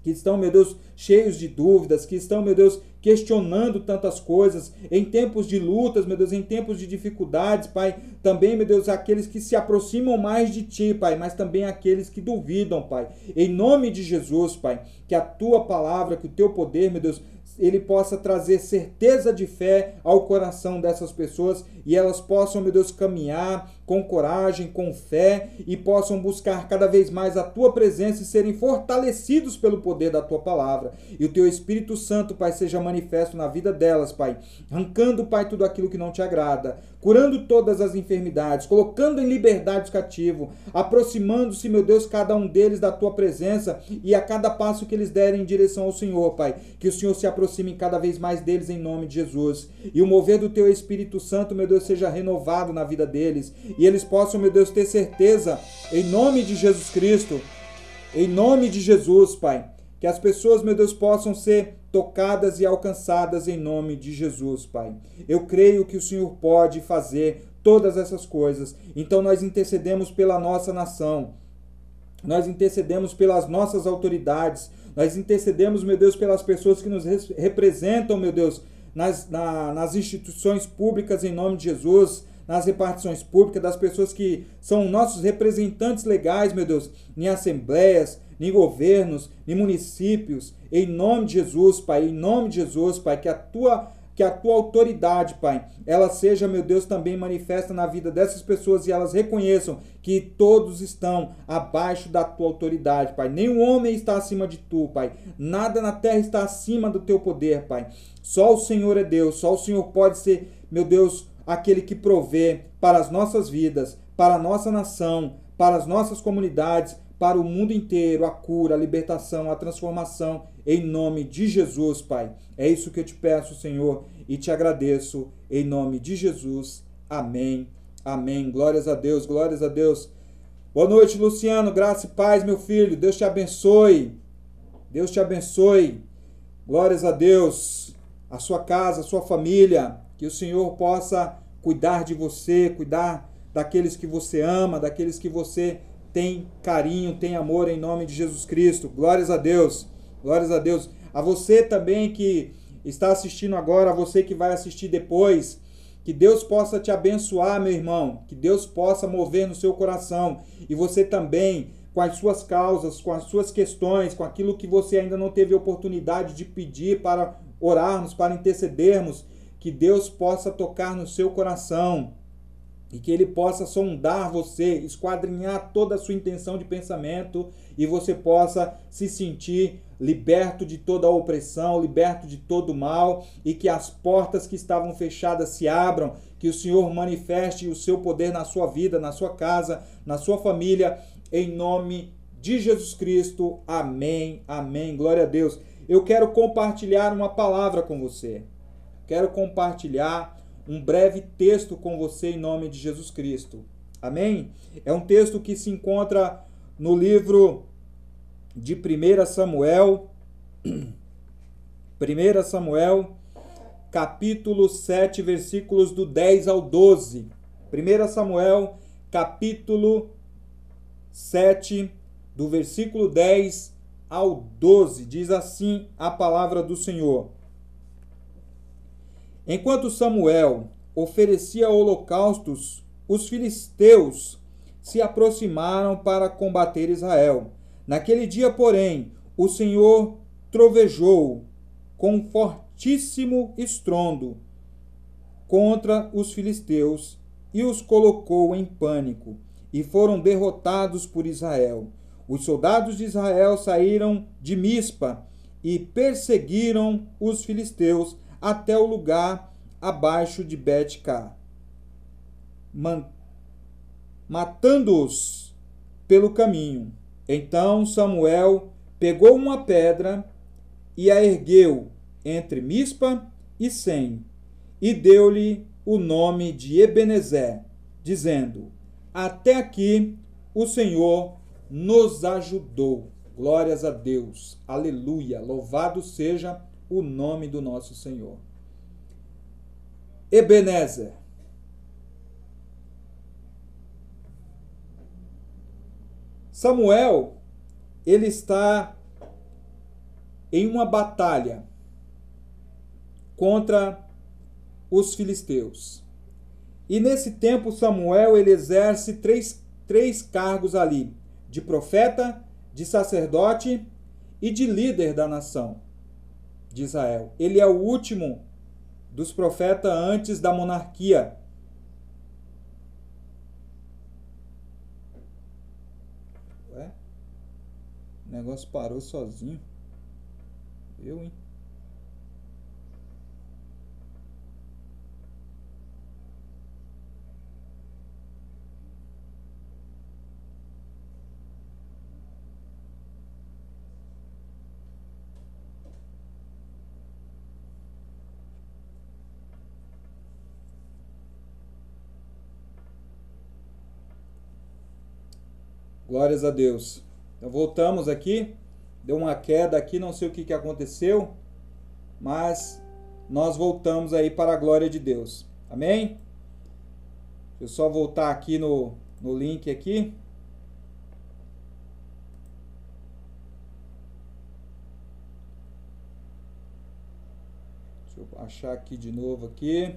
que estão, meu Deus, cheios de dúvidas, que estão, meu Deus, questionando tantas coisas, em tempos de lutas, meu Deus, em tempos de dificuldades, Pai, também, meu Deus, aqueles que se aproximam mais de Ti, Pai, mas também aqueles que duvidam, Pai. Em nome de Jesus, Pai, que a Tua palavra, que o Teu poder, meu Deus, ele possa trazer certeza de fé ao coração dessas pessoas e elas possam, meu Deus, caminhar com coragem, com fé e possam buscar cada vez mais a tua presença e serem fortalecidos pelo poder da tua palavra. E o teu Espírito Santo, Pai, seja manifesto na vida delas, Pai, arrancando, Pai, tudo aquilo que não te agrada, curando todas as enfermidades, colocando em liberdade os cativos, aproximando-se, meu Deus, cada um deles da tua presença e a cada passo que eles derem em direção ao Senhor, Pai, que o Senhor se aproxime cada vez mais deles em nome de Jesus. E o mover do teu Espírito Santo, meu Deus, seja renovado na vida deles. E eles possam, meu Deus, ter certeza, em nome de Jesus Cristo, em nome de Jesus, Pai, que as pessoas, meu Deus, possam ser tocadas e alcançadas em nome de Jesus, Pai. Eu creio que o Senhor pode fazer todas essas coisas. Então nós intercedemos pela nossa nação. Nós intercedemos pelas nossas autoridades. Nós intercedemos, meu Deus, pelas pessoas que nos representam, meu Deus, nas, na, nas instituições públicas em nome de Jesus nas repartições públicas, das pessoas que são nossos representantes legais, meu Deus, em assembleias, em governos, em municípios, em nome de Jesus, Pai, em nome de Jesus, Pai, que a tua que a tua autoridade, Pai, ela seja, meu Deus, também manifesta na vida dessas pessoas e elas reconheçam que todos estão abaixo da tua autoridade, Pai. Nenhum homem está acima de tu, Pai. Nada na terra está acima do teu poder, Pai. Só o Senhor é Deus, só o Senhor pode ser, meu Deus, aquele que provê para as nossas vidas, para a nossa nação, para as nossas comunidades, para o mundo inteiro a cura, a libertação, a transformação, em nome de Jesus, Pai. É isso que eu te peço, Senhor, e te agradeço, em nome de Jesus. Amém. Amém. Glórias a Deus, glórias a Deus. Boa noite, Luciano. Graça e paz, meu filho. Deus te abençoe. Deus te abençoe. Glórias a Deus. A sua casa, a sua família. Que o Senhor possa cuidar de você, cuidar daqueles que você ama, daqueles que você tem carinho, tem amor em nome de Jesus Cristo. Glórias a Deus. Glórias a Deus. A você também que está assistindo agora, a você que vai assistir depois, que Deus possa te abençoar, meu irmão, que Deus possa mover no seu coração. E você também com as suas causas, com as suas questões, com aquilo que você ainda não teve oportunidade de pedir para orarmos, para intercedermos, que Deus possa tocar no seu coração. E que Ele possa sondar você, esquadrinhar toda a sua intenção de pensamento e você possa se sentir liberto de toda a opressão, liberto de todo o mal e que as portas que estavam fechadas se abram, que o Senhor manifeste o seu poder na sua vida, na sua casa, na sua família, em nome de Jesus Cristo. Amém. Amém. Glória a Deus. Eu quero compartilhar uma palavra com você quero compartilhar um breve texto com você em nome de Jesus Cristo. Amém? É um texto que se encontra no livro de 1 Samuel, [clears throat] 1 Samuel, capítulo 7, versículos do 10 ao 12. 1 Samuel, capítulo 7, do versículo 10 ao 12, diz assim a palavra do Senhor. Enquanto Samuel oferecia holocaustos, os filisteus se aproximaram para combater Israel. Naquele dia, porém, o Senhor trovejou com fortíssimo estrondo contra os filisteus e os colocou em pânico, e foram derrotados por Israel. Os soldados de Israel saíram de Mispa e perseguiram os filisteus até o lugar abaixo de Bet-Cá, matando-os pelo caminho. Então Samuel pegou uma pedra e a ergueu entre Mispa e Sem, e deu-lhe o nome de Ebenezer, dizendo: Até aqui o Senhor nos ajudou. Glórias a Deus. Aleluia. Louvado seja o nome do nosso Senhor. Ebenezer. Samuel, ele está em uma batalha contra os filisteus. E nesse tempo, Samuel ele exerce três, três cargos ali: de profeta, de sacerdote e de líder da nação de Israel. Ele é o último dos profetas antes da monarquia. O negócio parou sozinho. Eu, hein? Glórias a Deus. Então voltamos aqui. Deu uma queda aqui, não sei o que, que aconteceu, mas nós voltamos aí para a glória de Deus. Amém? Deixa eu só voltar aqui no, no link aqui. Deixa eu achar aqui de novo aqui.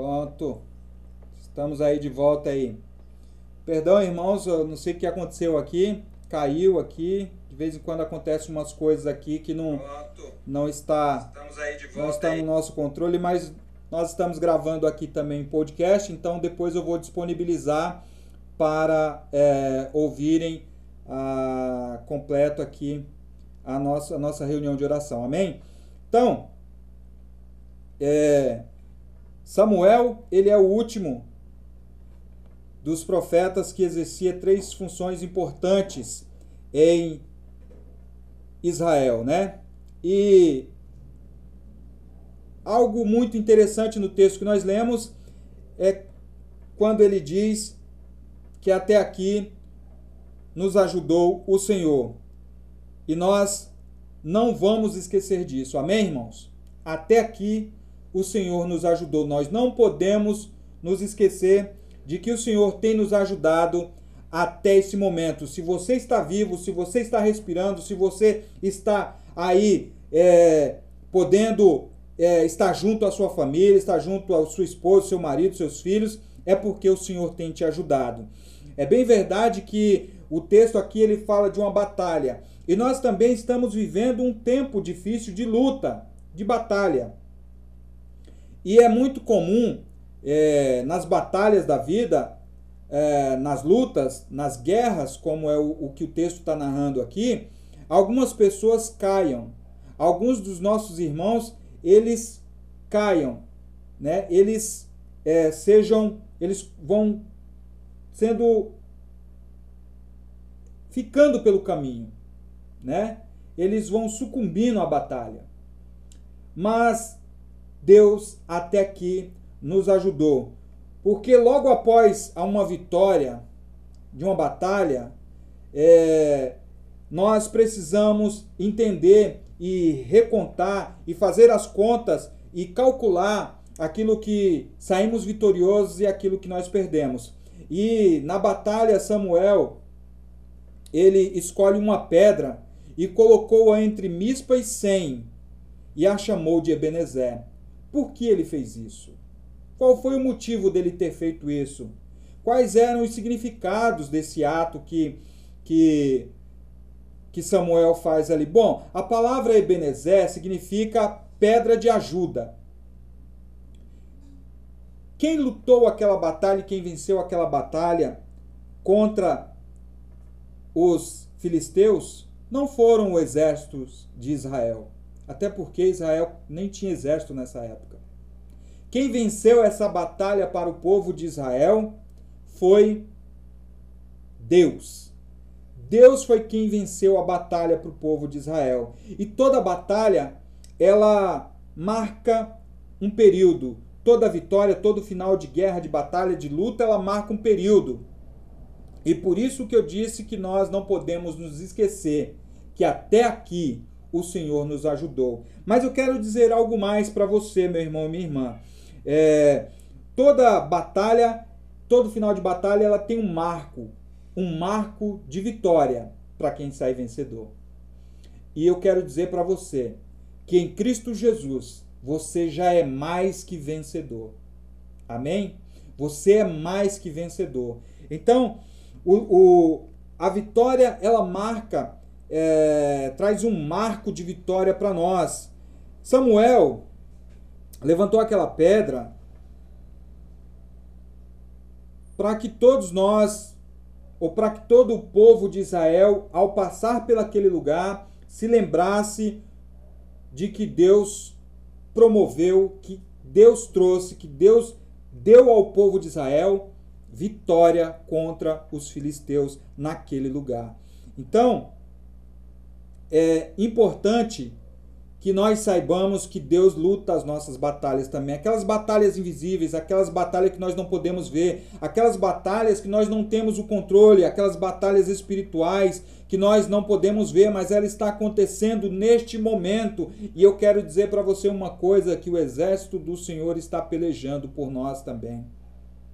Pronto. Estamos aí de volta aí. Perdão, irmãos, eu não sei o que aconteceu aqui. Caiu aqui. De vez em quando acontecem umas coisas aqui que não, não está, não está no nosso controle, mas nós estamos gravando aqui também podcast, então depois eu vou disponibilizar para é, ouvirem a, completo aqui a nossa, a nossa reunião de oração. Amém? Então, é, Samuel, ele é o último dos profetas que exercia três funções importantes em Israel, né? E algo muito interessante no texto que nós lemos é quando ele diz que até aqui nos ajudou o Senhor. E nós não vamos esquecer disso. Amém, irmãos? Até aqui o Senhor nos ajudou. Nós não podemos nos esquecer de que o Senhor tem nos ajudado até esse momento. Se você está vivo, se você está respirando, se você está aí é, podendo é, estar junto à sua família, estar junto à sua esposa, seu marido, seus filhos, é porque o Senhor tem te ajudado. É bem verdade que o texto aqui ele fala de uma batalha. E nós também estamos vivendo um tempo difícil de luta, de batalha. E é muito comum é, nas batalhas da vida, é, nas lutas, nas guerras, como é o, o que o texto está narrando aqui, algumas pessoas caiam. Alguns dos nossos irmãos, eles caiam, né? Eles é, sejam, eles vão sendo ficando pelo caminho, né? Eles vão sucumbindo à batalha. Mas Deus até aqui nos ajudou. Porque logo após uma vitória de uma batalha, é, nós precisamos entender e recontar e fazer as contas e calcular aquilo que saímos vitoriosos e aquilo que nós perdemos. E na batalha, Samuel ele escolhe uma pedra e colocou-a entre Mispa e Sem e a chamou de Ebenezer. Por que ele fez isso? Qual foi o motivo dele ter feito isso? Quais eram os significados desse ato que, que, que Samuel faz ali? Bom, a palavra Ebenezer significa pedra de ajuda. Quem lutou aquela batalha quem venceu aquela batalha contra os filisteus não foram os exércitos de Israel até porque Israel nem tinha exército nessa época. Quem venceu essa batalha para o povo de Israel foi Deus. Deus foi quem venceu a batalha para o povo de Israel. E toda batalha, ela marca um período. Toda vitória, todo final de guerra, de batalha, de luta, ela marca um período. E por isso que eu disse que nós não podemos nos esquecer que até aqui o Senhor nos ajudou. Mas eu quero dizer algo mais para você, meu irmão e minha irmã. É, toda batalha, todo final de batalha, ela tem um marco, um marco de vitória para quem sai vencedor. E eu quero dizer para você que em Cristo Jesus você já é mais que vencedor. Amém? Você é mais que vencedor. Então, o, o a vitória ela marca, é, traz um marco de vitória para nós. Samuel levantou aquela pedra para que todos nós, ou para que todo o povo de Israel, ao passar pelaquele lugar, se lembrasse de que Deus promoveu, que Deus trouxe, que Deus deu ao povo de Israel vitória contra os filisteus naquele lugar. Então, é importante que nós saibamos que Deus luta as nossas batalhas também. Aquelas batalhas invisíveis, aquelas batalhas que nós não podemos ver, aquelas batalhas que nós não temos o controle, aquelas batalhas espirituais que nós não podemos ver, mas ela está acontecendo neste momento. E eu quero dizer para você uma coisa: que o exército do Senhor está pelejando por nós também.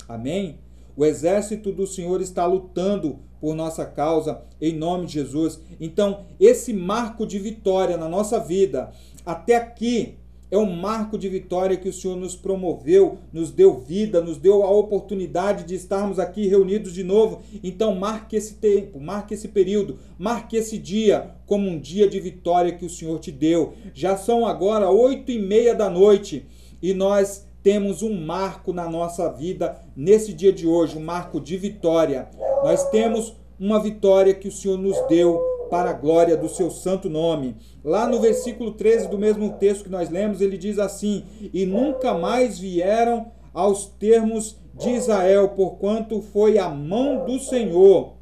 Amém? O exército do Senhor está lutando por nossa causa, em nome de Jesus. Então, esse marco de vitória na nossa vida, até aqui, é um marco de vitória que o Senhor nos promoveu, nos deu vida, nos deu a oportunidade de estarmos aqui reunidos de novo. Então, marque esse tempo, marque esse período, marque esse dia como um dia de vitória que o Senhor te deu. Já são agora oito e meia da noite e nós temos um marco na nossa vida nesse dia de hoje, um marco de vitória. Nós temos uma vitória que o Senhor nos deu para a glória do seu santo nome. Lá no versículo 13 do mesmo texto que nós lemos, ele diz assim: E nunca mais vieram aos termos de Israel, porquanto foi a mão do Senhor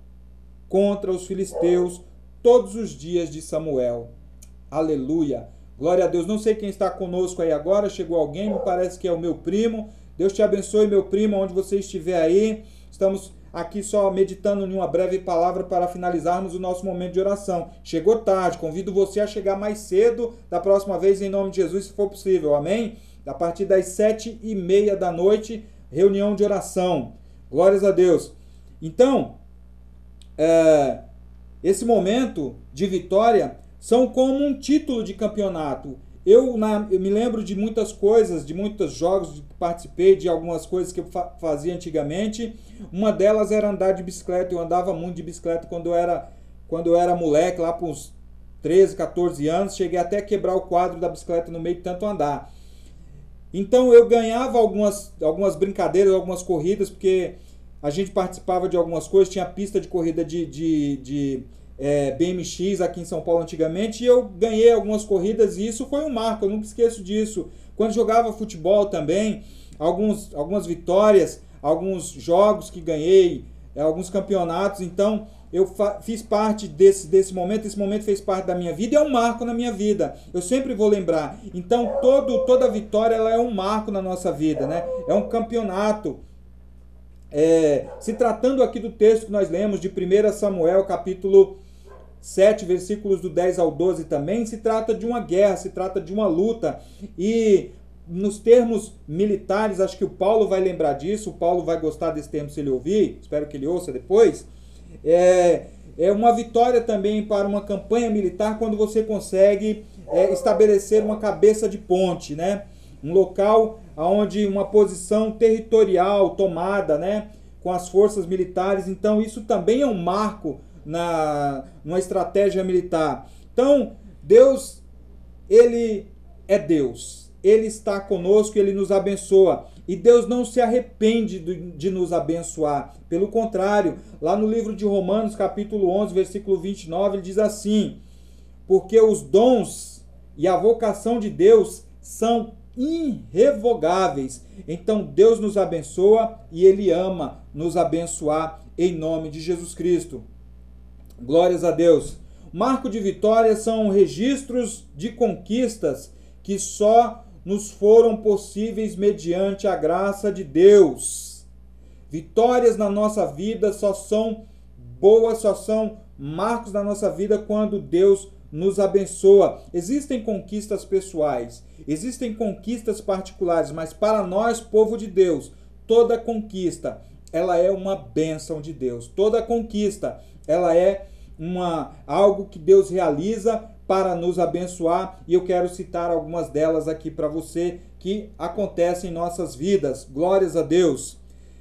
contra os filisteus todos os dias de Samuel. Aleluia. Glória a Deus. Não sei quem está conosco aí agora. Chegou alguém, me parece que é o meu primo. Deus te abençoe, meu primo, onde você estiver aí. Estamos aqui só meditando em uma breve palavra para finalizarmos o nosso momento de oração. Chegou tarde, convido você a chegar mais cedo da próxima vez, em nome de Jesus, se for possível. Amém? A partir das sete e meia da noite, reunião de oração. Glórias a Deus. Então, é, esse momento de vitória são como um título de campeonato. Eu, na, eu me lembro de muitas coisas, de muitos jogos que participei, de algumas coisas que eu fa fazia antigamente. Uma delas era andar de bicicleta. Eu andava muito de bicicleta quando eu era, quando eu era moleque, lá para uns 13, 14 anos. Cheguei até a quebrar o quadro da bicicleta no meio de tanto andar. Então eu ganhava algumas, algumas brincadeiras, algumas corridas, porque a gente participava de algumas coisas. Tinha pista de corrida de, de, de é, BMX aqui em São Paulo antigamente e eu ganhei algumas corridas e isso foi um marco, eu nunca esqueço disso. Quando jogava futebol também, alguns, algumas vitórias, alguns jogos que ganhei, é, alguns campeonatos, então eu fiz parte desse, desse momento, esse momento fez parte da minha vida e é um marco na minha vida. Eu sempre vou lembrar. Então todo, toda vitória ela é um marco na nossa vida, né? É um campeonato. É, se tratando aqui do texto que nós lemos de 1 Samuel, capítulo 7, versículos do 10 ao 12 também, se trata de uma guerra, se trata de uma luta. E nos termos militares, acho que o Paulo vai lembrar disso, o Paulo vai gostar desse termo se ele ouvir, espero que ele ouça depois. É, é uma vitória também para uma campanha militar quando você consegue é, estabelecer uma cabeça de ponte, né? Um local onde uma posição territorial tomada, né? Com as forças militares. Então, isso também é um marco na numa estratégia militar. Então, Deus, ele é Deus. Ele está conosco, ele nos abençoa. E Deus não se arrepende de nos abençoar. Pelo contrário, lá no livro de Romanos, capítulo 11, versículo 29, ele diz assim: Porque os dons e a vocação de Deus são irrevogáveis. Então Deus nos abençoa e Ele ama nos abençoar em nome de Jesus Cristo. Glórias a Deus. Marco de vitória são registros de conquistas que só nos foram possíveis mediante a graça de Deus. Vitórias na nossa vida só são boas, só são marcos na nossa vida quando Deus nos abençoa. Existem conquistas pessoais, existem conquistas particulares, mas para nós, povo de Deus, toda conquista, ela é uma bênção de Deus. Toda conquista, ela é uma algo que Deus realiza para nos abençoar, e eu quero citar algumas delas aqui para você que acontecem em nossas vidas. Glórias a Deus.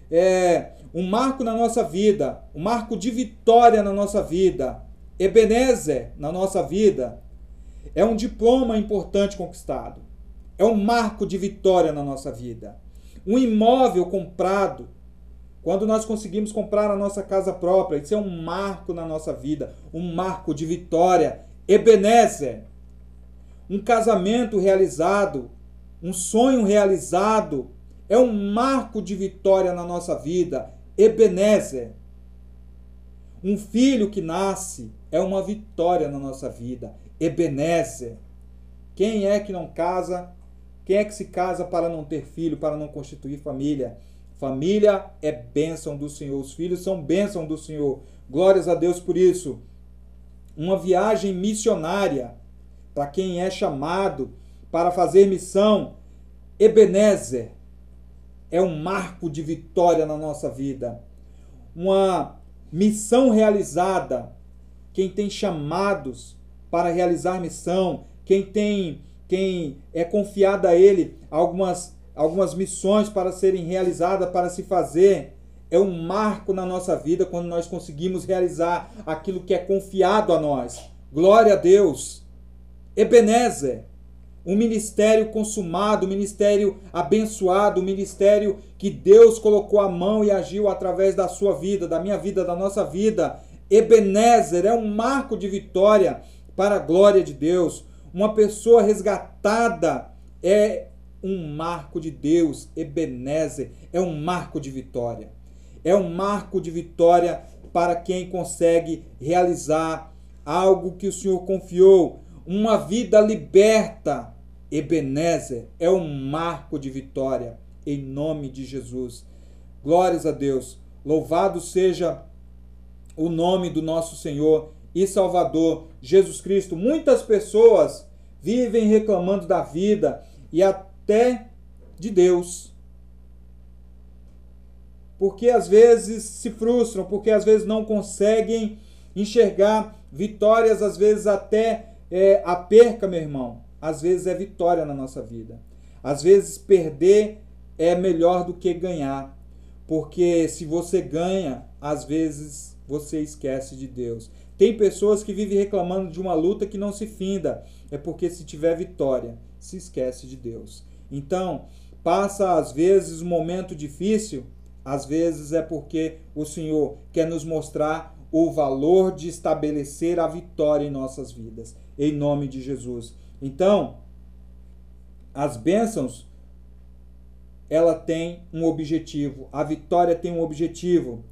É um marco na nossa vida, um marco de vitória na nossa vida Ebenezer na nossa vida é um diploma importante conquistado, é um marco de vitória na nossa vida. Um imóvel comprado, quando nós conseguimos comprar a nossa casa própria, isso é um marco na nossa vida, um marco de vitória. Ebenezer, um casamento realizado, um sonho realizado, é um marco de vitória na nossa vida. Ebenezer, um filho que nasce, é uma vitória na nossa vida. Ebenezer. Quem é que não casa? Quem é que se casa para não ter filho, para não constituir família? Família é bênção do Senhor. Os filhos são bênção do Senhor. Glórias a Deus por isso. Uma viagem missionária para quem é chamado para fazer missão. Ebenezer é um marco de vitória na nossa vida. Uma missão realizada quem tem chamados para realizar missão, quem tem quem é confiado a ele algumas algumas missões para serem realizadas, para se fazer, é um marco na nossa vida quando nós conseguimos realizar aquilo que é confiado a nós. Glória a Deus. Ebenezer, um ministério consumado, um ministério abençoado, um ministério que Deus colocou a mão e agiu através da sua vida, da minha vida, da nossa vida. Ebenezer é um marco de vitória para a glória de Deus. Uma pessoa resgatada é um marco de Deus. Ebenezer é um marco de vitória. É um marco de vitória para quem consegue realizar algo que o Senhor confiou. Uma vida liberta. Ebenezer é um marco de vitória em nome de Jesus. Glórias a Deus. Louvado seja o nome do nosso Senhor e Salvador Jesus Cristo. Muitas pessoas vivem reclamando da vida e até de Deus. Porque às vezes se frustram, porque às vezes não conseguem enxergar vitórias, às vezes até é, a perca, meu irmão. Às vezes é vitória na nossa vida. Às vezes perder é melhor do que ganhar. Porque se você ganha, às vezes você esquece de Deus. Tem pessoas que vivem reclamando de uma luta que não se finda, é porque se tiver vitória, se esquece de Deus. Então, passa às vezes um momento difícil, às vezes é porque o Senhor quer nos mostrar o valor de estabelecer a vitória em nossas vidas, em nome de Jesus. Então, as bênçãos ela tem um objetivo, a vitória tem um objetivo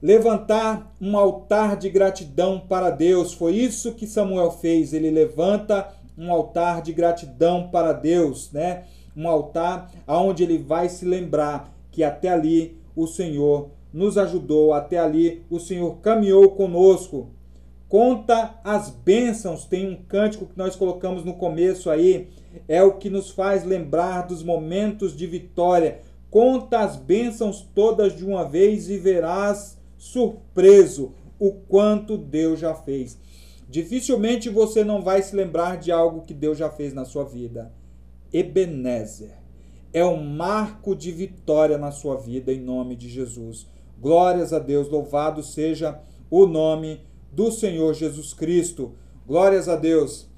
levantar um altar de gratidão para Deus. Foi isso que Samuel fez. Ele levanta um altar de gratidão para Deus, né? Um altar aonde ele vai se lembrar que até ali o Senhor nos ajudou, até ali o Senhor caminhou conosco. Conta as bênçãos, tem um cântico que nós colocamos no começo aí, é o que nos faz lembrar dos momentos de vitória. Conta as bênçãos todas de uma vez e verás surpreso o quanto Deus já fez. Dificilmente você não vai se lembrar de algo que Deus já fez na sua vida. Ebenezer é um marco de vitória na sua vida em nome de Jesus. Glórias a Deus, louvado seja o nome do Senhor Jesus Cristo. Glórias a Deus.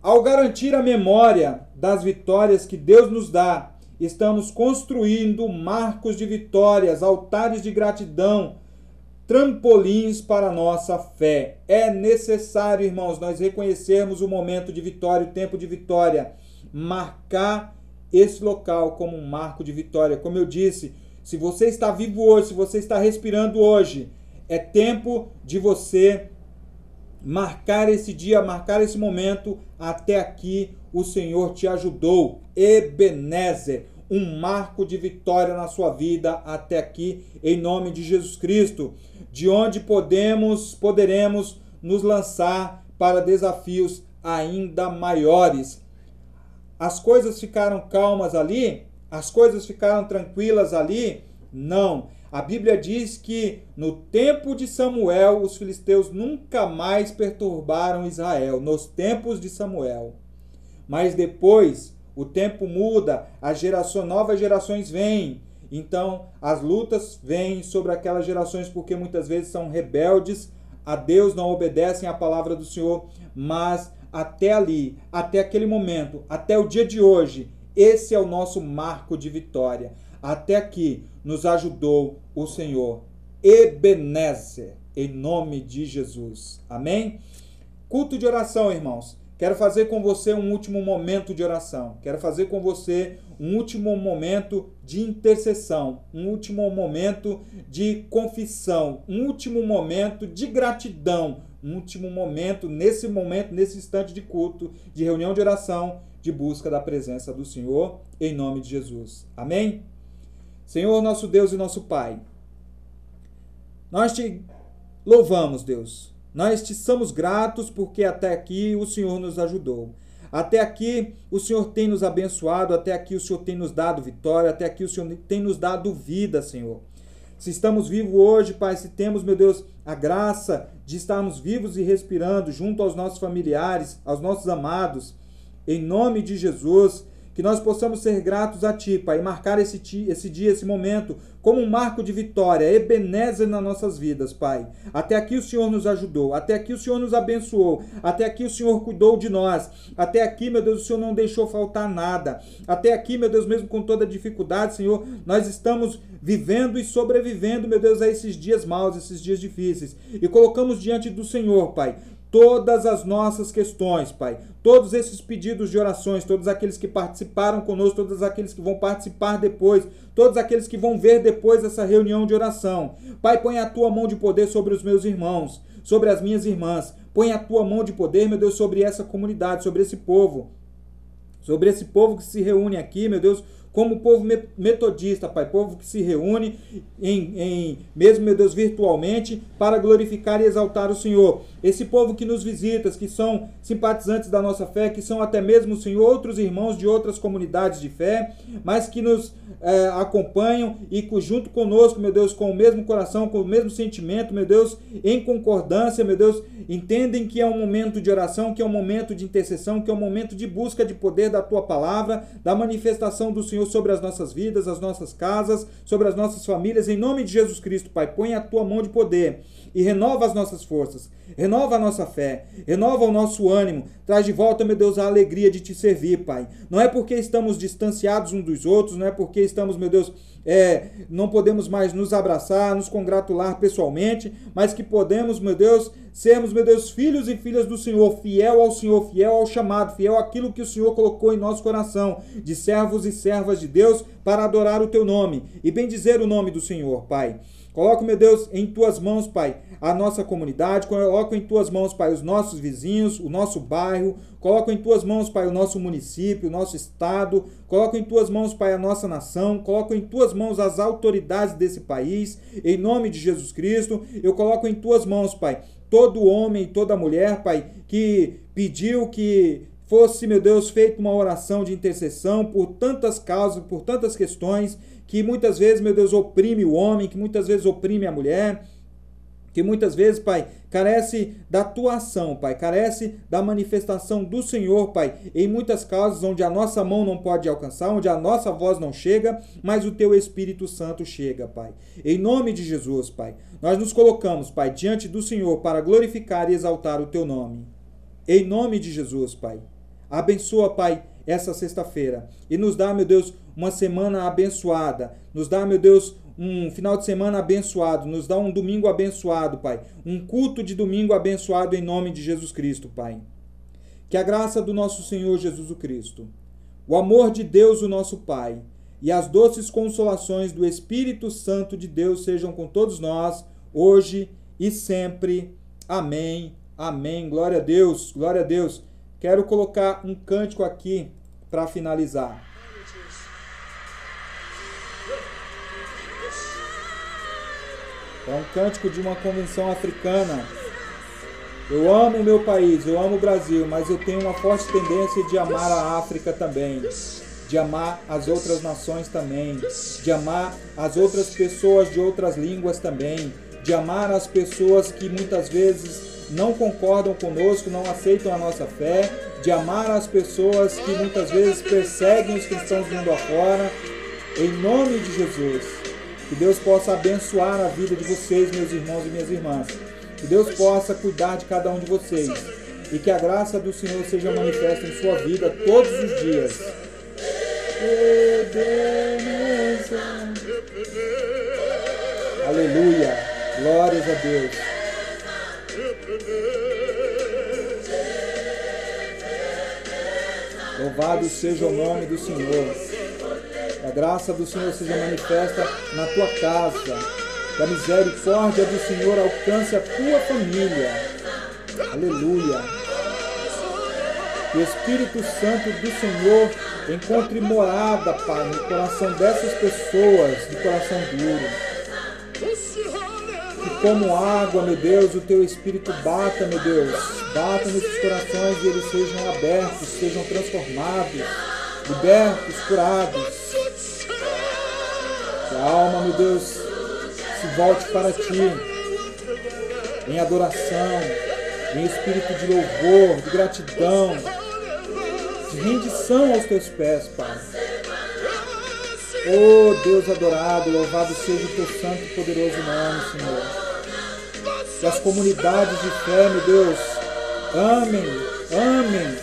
Ao garantir a memória das vitórias que Deus nos dá, Estamos construindo marcos de vitórias, altares de gratidão, trampolins para a nossa fé. É necessário, irmãos, nós reconhecermos o momento de vitória, o tempo de vitória. marcar esse local como um marco de vitória. Como eu disse, se você está vivo hoje, se você está respirando hoje, é tempo de você marcar esse dia, marcar esse momento. Até aqui o Senhor te ajudou. Ebenezer, um marco de vitória na sua vida até aqui, em nome de Jesus Cristo, de onde podemos, poderemos nos lançar para desafios ainda maiores. As coisas ficaram calmas ali? As coisas ficaram tranquilas ali? Não. A Bíblia diz que no tempo de Samuel, os filisteus nunca mais perturbaram Israel, nos tempos de Samuel. Mas depois, o tempo muda, as gerações, novas gerações vêm. Então, as lutas vêm sobre aquelas gerações porque muitas vezes são rebeldes a Deus, não obedecem à palavra do Senhor, mas até ali, até aquele momento, até o dia de hoje, esse é o nosso marco de vitória. Até aqui nos ajudou o Senhor. Ebenezer, em nome de Jesus. Amém? Culto de oração, irmãos. Quero fazer com você um último momento de oração. Quero fazer com você um último momento de intercessão, um último momento de confissão, um último momento de gratidão, um último momento, nesse momento, nesse instante de culto, de reunião de oração, de busca da presença do Senhor, em nome de Jesus. Amém? Senhor, nosso Deus e nosso Pai, nós te louvamos, Deus. Nós te somos gratos porque até aqui o Senhor nos ajudou. Até aqui o Senhor tem nos abençoado, até aqui o Senhor tem nos dado vitória, até aqui o Senhor tem nos dado vida, Senhor. Se estamos vivos hoje, Pai, se temos, meu Deus, a graça de estarmos vivos e respirando junto aos nossos familiares, aos nossos amados, em nome de Jesus, que nós possamos ser gratos a Ti, Pai, e marcar esse, esse dia, esse momento, como um marco de vitória, Ebenezer nas nossas vidas, Pai. Até aqui o Senhor nos ajudou, até aqui o Senhor nos abençoou, até aqui o Senhor cuidou de nós, até aqui, meu Deus, o Senhor não deixou faltar nada, até aqui, meu Deus, mesmo com toda dificuldade, Senhor, nós estamos vivendo e sobrevivendo, meu Deus, a esses dias maus, esses dias difíceis, e colocamos diante do Senhor, Pai, todas as nossas questões, Pai. Todos esses pedidos de orações, todos aqueles que participaram conosco, todos aqueles que vão participar depois, todos aqueles que vão ver depois essa reunião de oração. Pai, põe a tua mão de poder sobre os meus irmãos, sobre as minhas irmãs. Põe a tua mão de poder, meu Deus, sobre essa comunidade, sobre esse povo. Sobre esse povo que se reúne aqui, meu Deus, como povo metodista, Pai, povo que se reúne em, em, mesmo, meu Deus, virtualmente, para glorificar e exaltar o Senhor. Esse povo que nos visita, que são simpatizantes da nossa fé, que são até mesmo, Senhor, outros irmãos de outras comunidades de fé, mas que nos é, acompanham e junto conosco, meu Deus, com o mesmo coração, com o mesmo sentimento, meu Deus, em concordância, meu Deus, entendem que é um momento de oração, que é um momento de intercessão, que é um momento de busca de poder da tua palavra, da manifestação do Senhor sobre as nossas vidas, as nossas casas, sobre as nossas famílias. Em nome de Jesus Cristo, Pai, põe a tua mão de poder e renova as nossas forças, renova a nossa fé, renova o nosso ânimo, traz de volta, meu Deus, a alegria de te servir, Pai. Não é porque estamos distanciados uns dos outros, não é porque estamos, meu Deus, é, não podemos mais nos abraçar, nos congratular pessoalmente, mas que podemos, meu Deus, sermos, meu Deus, filhos e filhas do Senhor, fiel ao Senhor, fiel ao chamado, fiel àquilo que o Senhor colocou em nosso coração, de servos e servas de Deus, para adorar o teu nome e bendizer o nome do Senhor, Pai. Coloco, meu Deus, em tuas mãos, Pai, a nossa comunidade, coloco em tuas mãos, Pai, os nossos vizinhos, o nosso bairro, coloco em tuas mãos, Pai, o nosso município, o nosso estado, coloco em tuas mãos, Pai, a nossa nação, coloco em tuas mãos as autoridades desse país, em nome de Jesus Cristo, eu coloco em tuas mãos, Pai, todo homem, toda mulher, Pai, que pediu que fosse, meu Deus, feita uma oração de intercessão por tantas causas, por tantas questões que muitas vezes, meu Deus, oprime o homem, que muitas vezes oprime a mulher, que muitas vezes, Pai, carece da tua ação, Pai, carece da manifestação do Senhor, Pai, em muitas causas onde a nossa mão não pode alcançar, onde a nossa voz não chega, mas o teu Espírito Santo chega, Pai. Em nome de Jesus, Pai, nós nos colocamos, Pai, diante do Senhor para glorificar e exaltar o teu nome. Em nome de Jesus, Pai. Abençoa, Pai, essa sexta-feira e nos dá, meu Deus, uma semana abençoada. Nos dá, meu Deus, um final de semana abençoado. Nos dá um domingo abençoado, Pai. Um culto de domingo abençoado em nome de Jesus Cristo, Pai. Que a graça do nosso Senhor Jesus Cristo, o amor de Deus, o nosso Pai, e as doces consolações do Espírito Santo de Deus sejam com todos nós, hoje e sempre. Amém. Amém. Glória a Deus. Glória a Deus. Quero colocar um cântico aqui para finalizar. É um cântico de uma convenção africana. Eu amo o meu país, eu amo o Brasil, mas eu tenho uma forte tendência de amar a África também, de amar as outras nações também, de amar as outras pessoas de outras línguas também, de amar as pessoas que muitas vezes não concordam conosco, não aceitam a nossa fé, de amar as pessoas que muitas vezes perseguem os cristãos mundo afora. Em nome de Jesus, que Deus possa abençoar a vida de vocês, meus irmãos e minhas irmãs. Que Deus possa cuidar de cada um de vocês. E que a graça do Senhor seja manifesta em sua vida todos os dias. Aleluia. Glórias a Deus. Louvado seja o nome do Senhor. Que a graça do Senhor seja manifesta na tua casa. Que a misericórdia do Senhor alcance a tua família. Aleluia. Que o Espírito Santo do Senhor encontre morada, Pai, no coração dessas pessoas de coração duro. Que como água, meu Deus, o teu Espírito bata, meu Deus, bata nesses corações e eles sejam abertos, sejam transformados, libertos, curados. Alma, meu Deus, se volte para ti em adoração, em espírito de louvor, de gratidão, de rendição aos teus pés, Pai. Oh Deus adorado, louvado seja o teu santo e poderoso nome, Senhor. Que as comunidades de fé, meu Deus, amem, amem,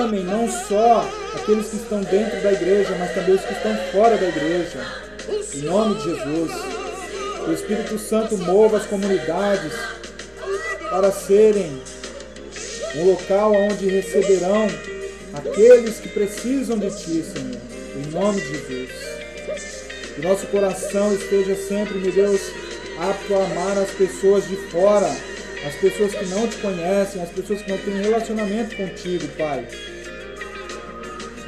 amem não só aqueles que estão dentro da igreja, mas também os que estão fora da igreja. Em nome de Jesus. Que o Espírito Santo mova as comunidades para serem um local onde receberão aqueles que precisam de Ti, Senhor. Em nome de Jesus. Que nosso coração esteja sempre, meu Deus, apto a amar as pessoas de fora, as pessoas que não te conhecem, as pessoas que não têm relacionamento contigo, Pai.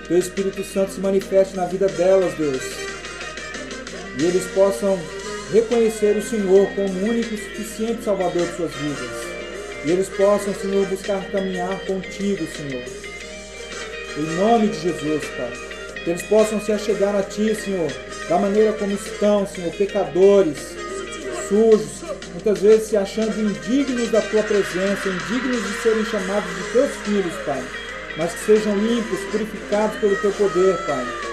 Que o Espírito Santo se manifeste na vida delas, Deus. E eles possam reconhecer o Senhor como o único e suficiente Salvador de suas vidas. E eles possam, Senhor, buscar caminhar contigo, Senhor. Em nome de Jesus, Pai. Que eles possam se achegar a Ti, Senhor, da maneira como estão, Senhor, pecadores, sujos, muitas vezes se achando indignos da Tua presença, indignos de serem chamados de Teus filhos, Pai. Mas que sejam limpos, purificados pelo Teu poder, Pai.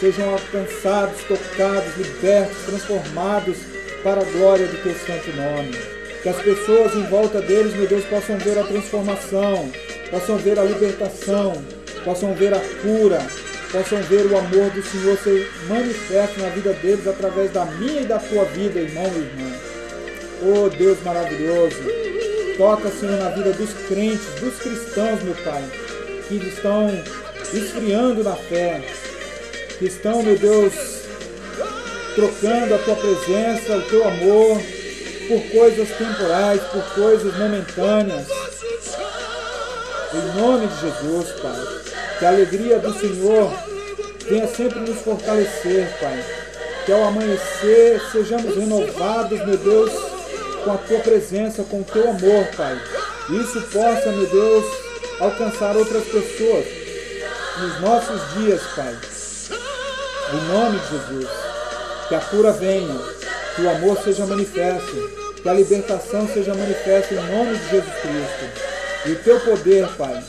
Sejam alcançados, tocados, libertos, transformados para a glória do Teu santo nome. Que as pessoas em volta deles, meu Deus, possam ver a transformação, possam ver a libertação, possam ver a cura, possam ver o amor do Senhor ser manifesto na vida deles através da minha e da tua vida, irmão e irmã. Oh Deus maravilhoso, toca, Senhor, na vida dos crentes, dos cristãos, meu Pai, que estão esfriando na fé, que estão, meu Deus, trocando a tua presença, o teu amor, por coisas temporais, por coisas momentâneas. Em nome de Jesus, Pai. Que a alegria do Senhor venha sempre nos fortalecer, Pai. Que ao amanhecer sejamos renovados, meu Deus, com a tua presença, com o teu amor, Pai. Isso possa, meu Deus, alcançar outras pessoas nos nossos dias, Pai. Em nome de Jesus. Que a cura venha, que o amor seja manifesto, que a libertação seja manifesta em nome de Jesus Cristo. E o teu poder, Pai,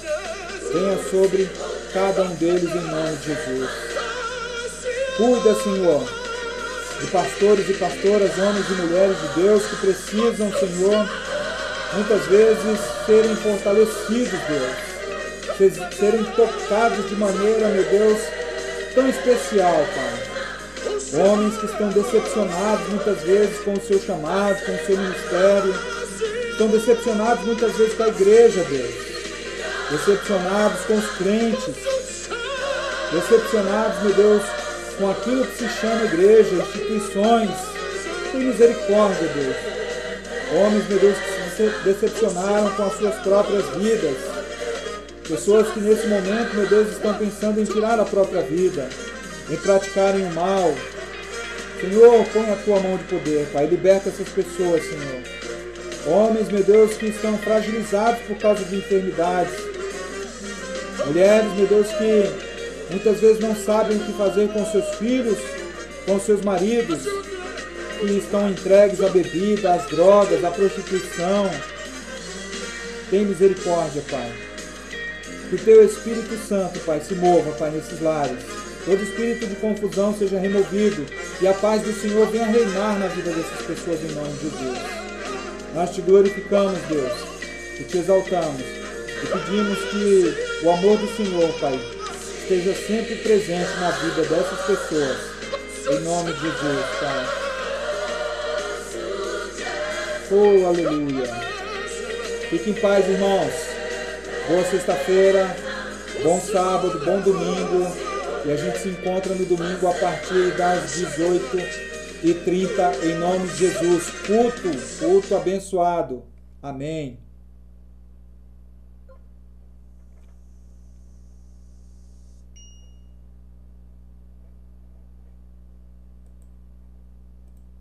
venha sobre cada um deles em nome de Jesus. Cuida, Senhor, de pastores e pastoras, homens e mulheres de Deus que precisam, Senhor, muitas vezes serem fortalecidos, Deus, serem tocados de maneira, meu Deus, tão especial, Pai. Homens que estão decepcionados muitas vezes com o seu chamado, com o seu ministério, estão decepcionados muitas vezes com a igreja, Deus, decepcionados com os crentes, decepcionados, meu Deus, com aquilo que se chama igreja, instituições. Tem misericórdia, Deus. Homens, meu Deus, que se decepcionaram com as suas próprias vidas. Pessoas que nesse momento, meu Deus, estão pensando em tirar a própria vida, em praticarem o mal. Senhor, põe a tua mão de poder, Pai. Liberta essas pessoas, Senhor. Homens, meu Deus, que estão fragilizados por causa de enfermidades. Mulheres, meu Deus, que muitas vezes não sabem o que fazer com seus filhos, com seus maridos, que estão entregues à bebida, às drogas, à prostituição. Tem misericórdia, Pai. Que o teu Espírito Santo, Pai, se mova, Pai, nesses lares. Todo espírito de confusão seja removido e a paz do Senhor venha reinar na vida dessas pessoas em nome de Deus. Nós te glorificamos, Deus, e te exaltamos e pedimos que o amor do Senhor, Pai, esteja sempre presente na vida dessas pessoas. Em nome de Jesus, Pai. Oh, aleluia. Fique em paz, irmãos. Boa sexta-feira, bom sábado, bom domingo. E a gente se encontra no domingo a partir das 18h30, em nome de Jesus. Culto, culto abençoado. Amém.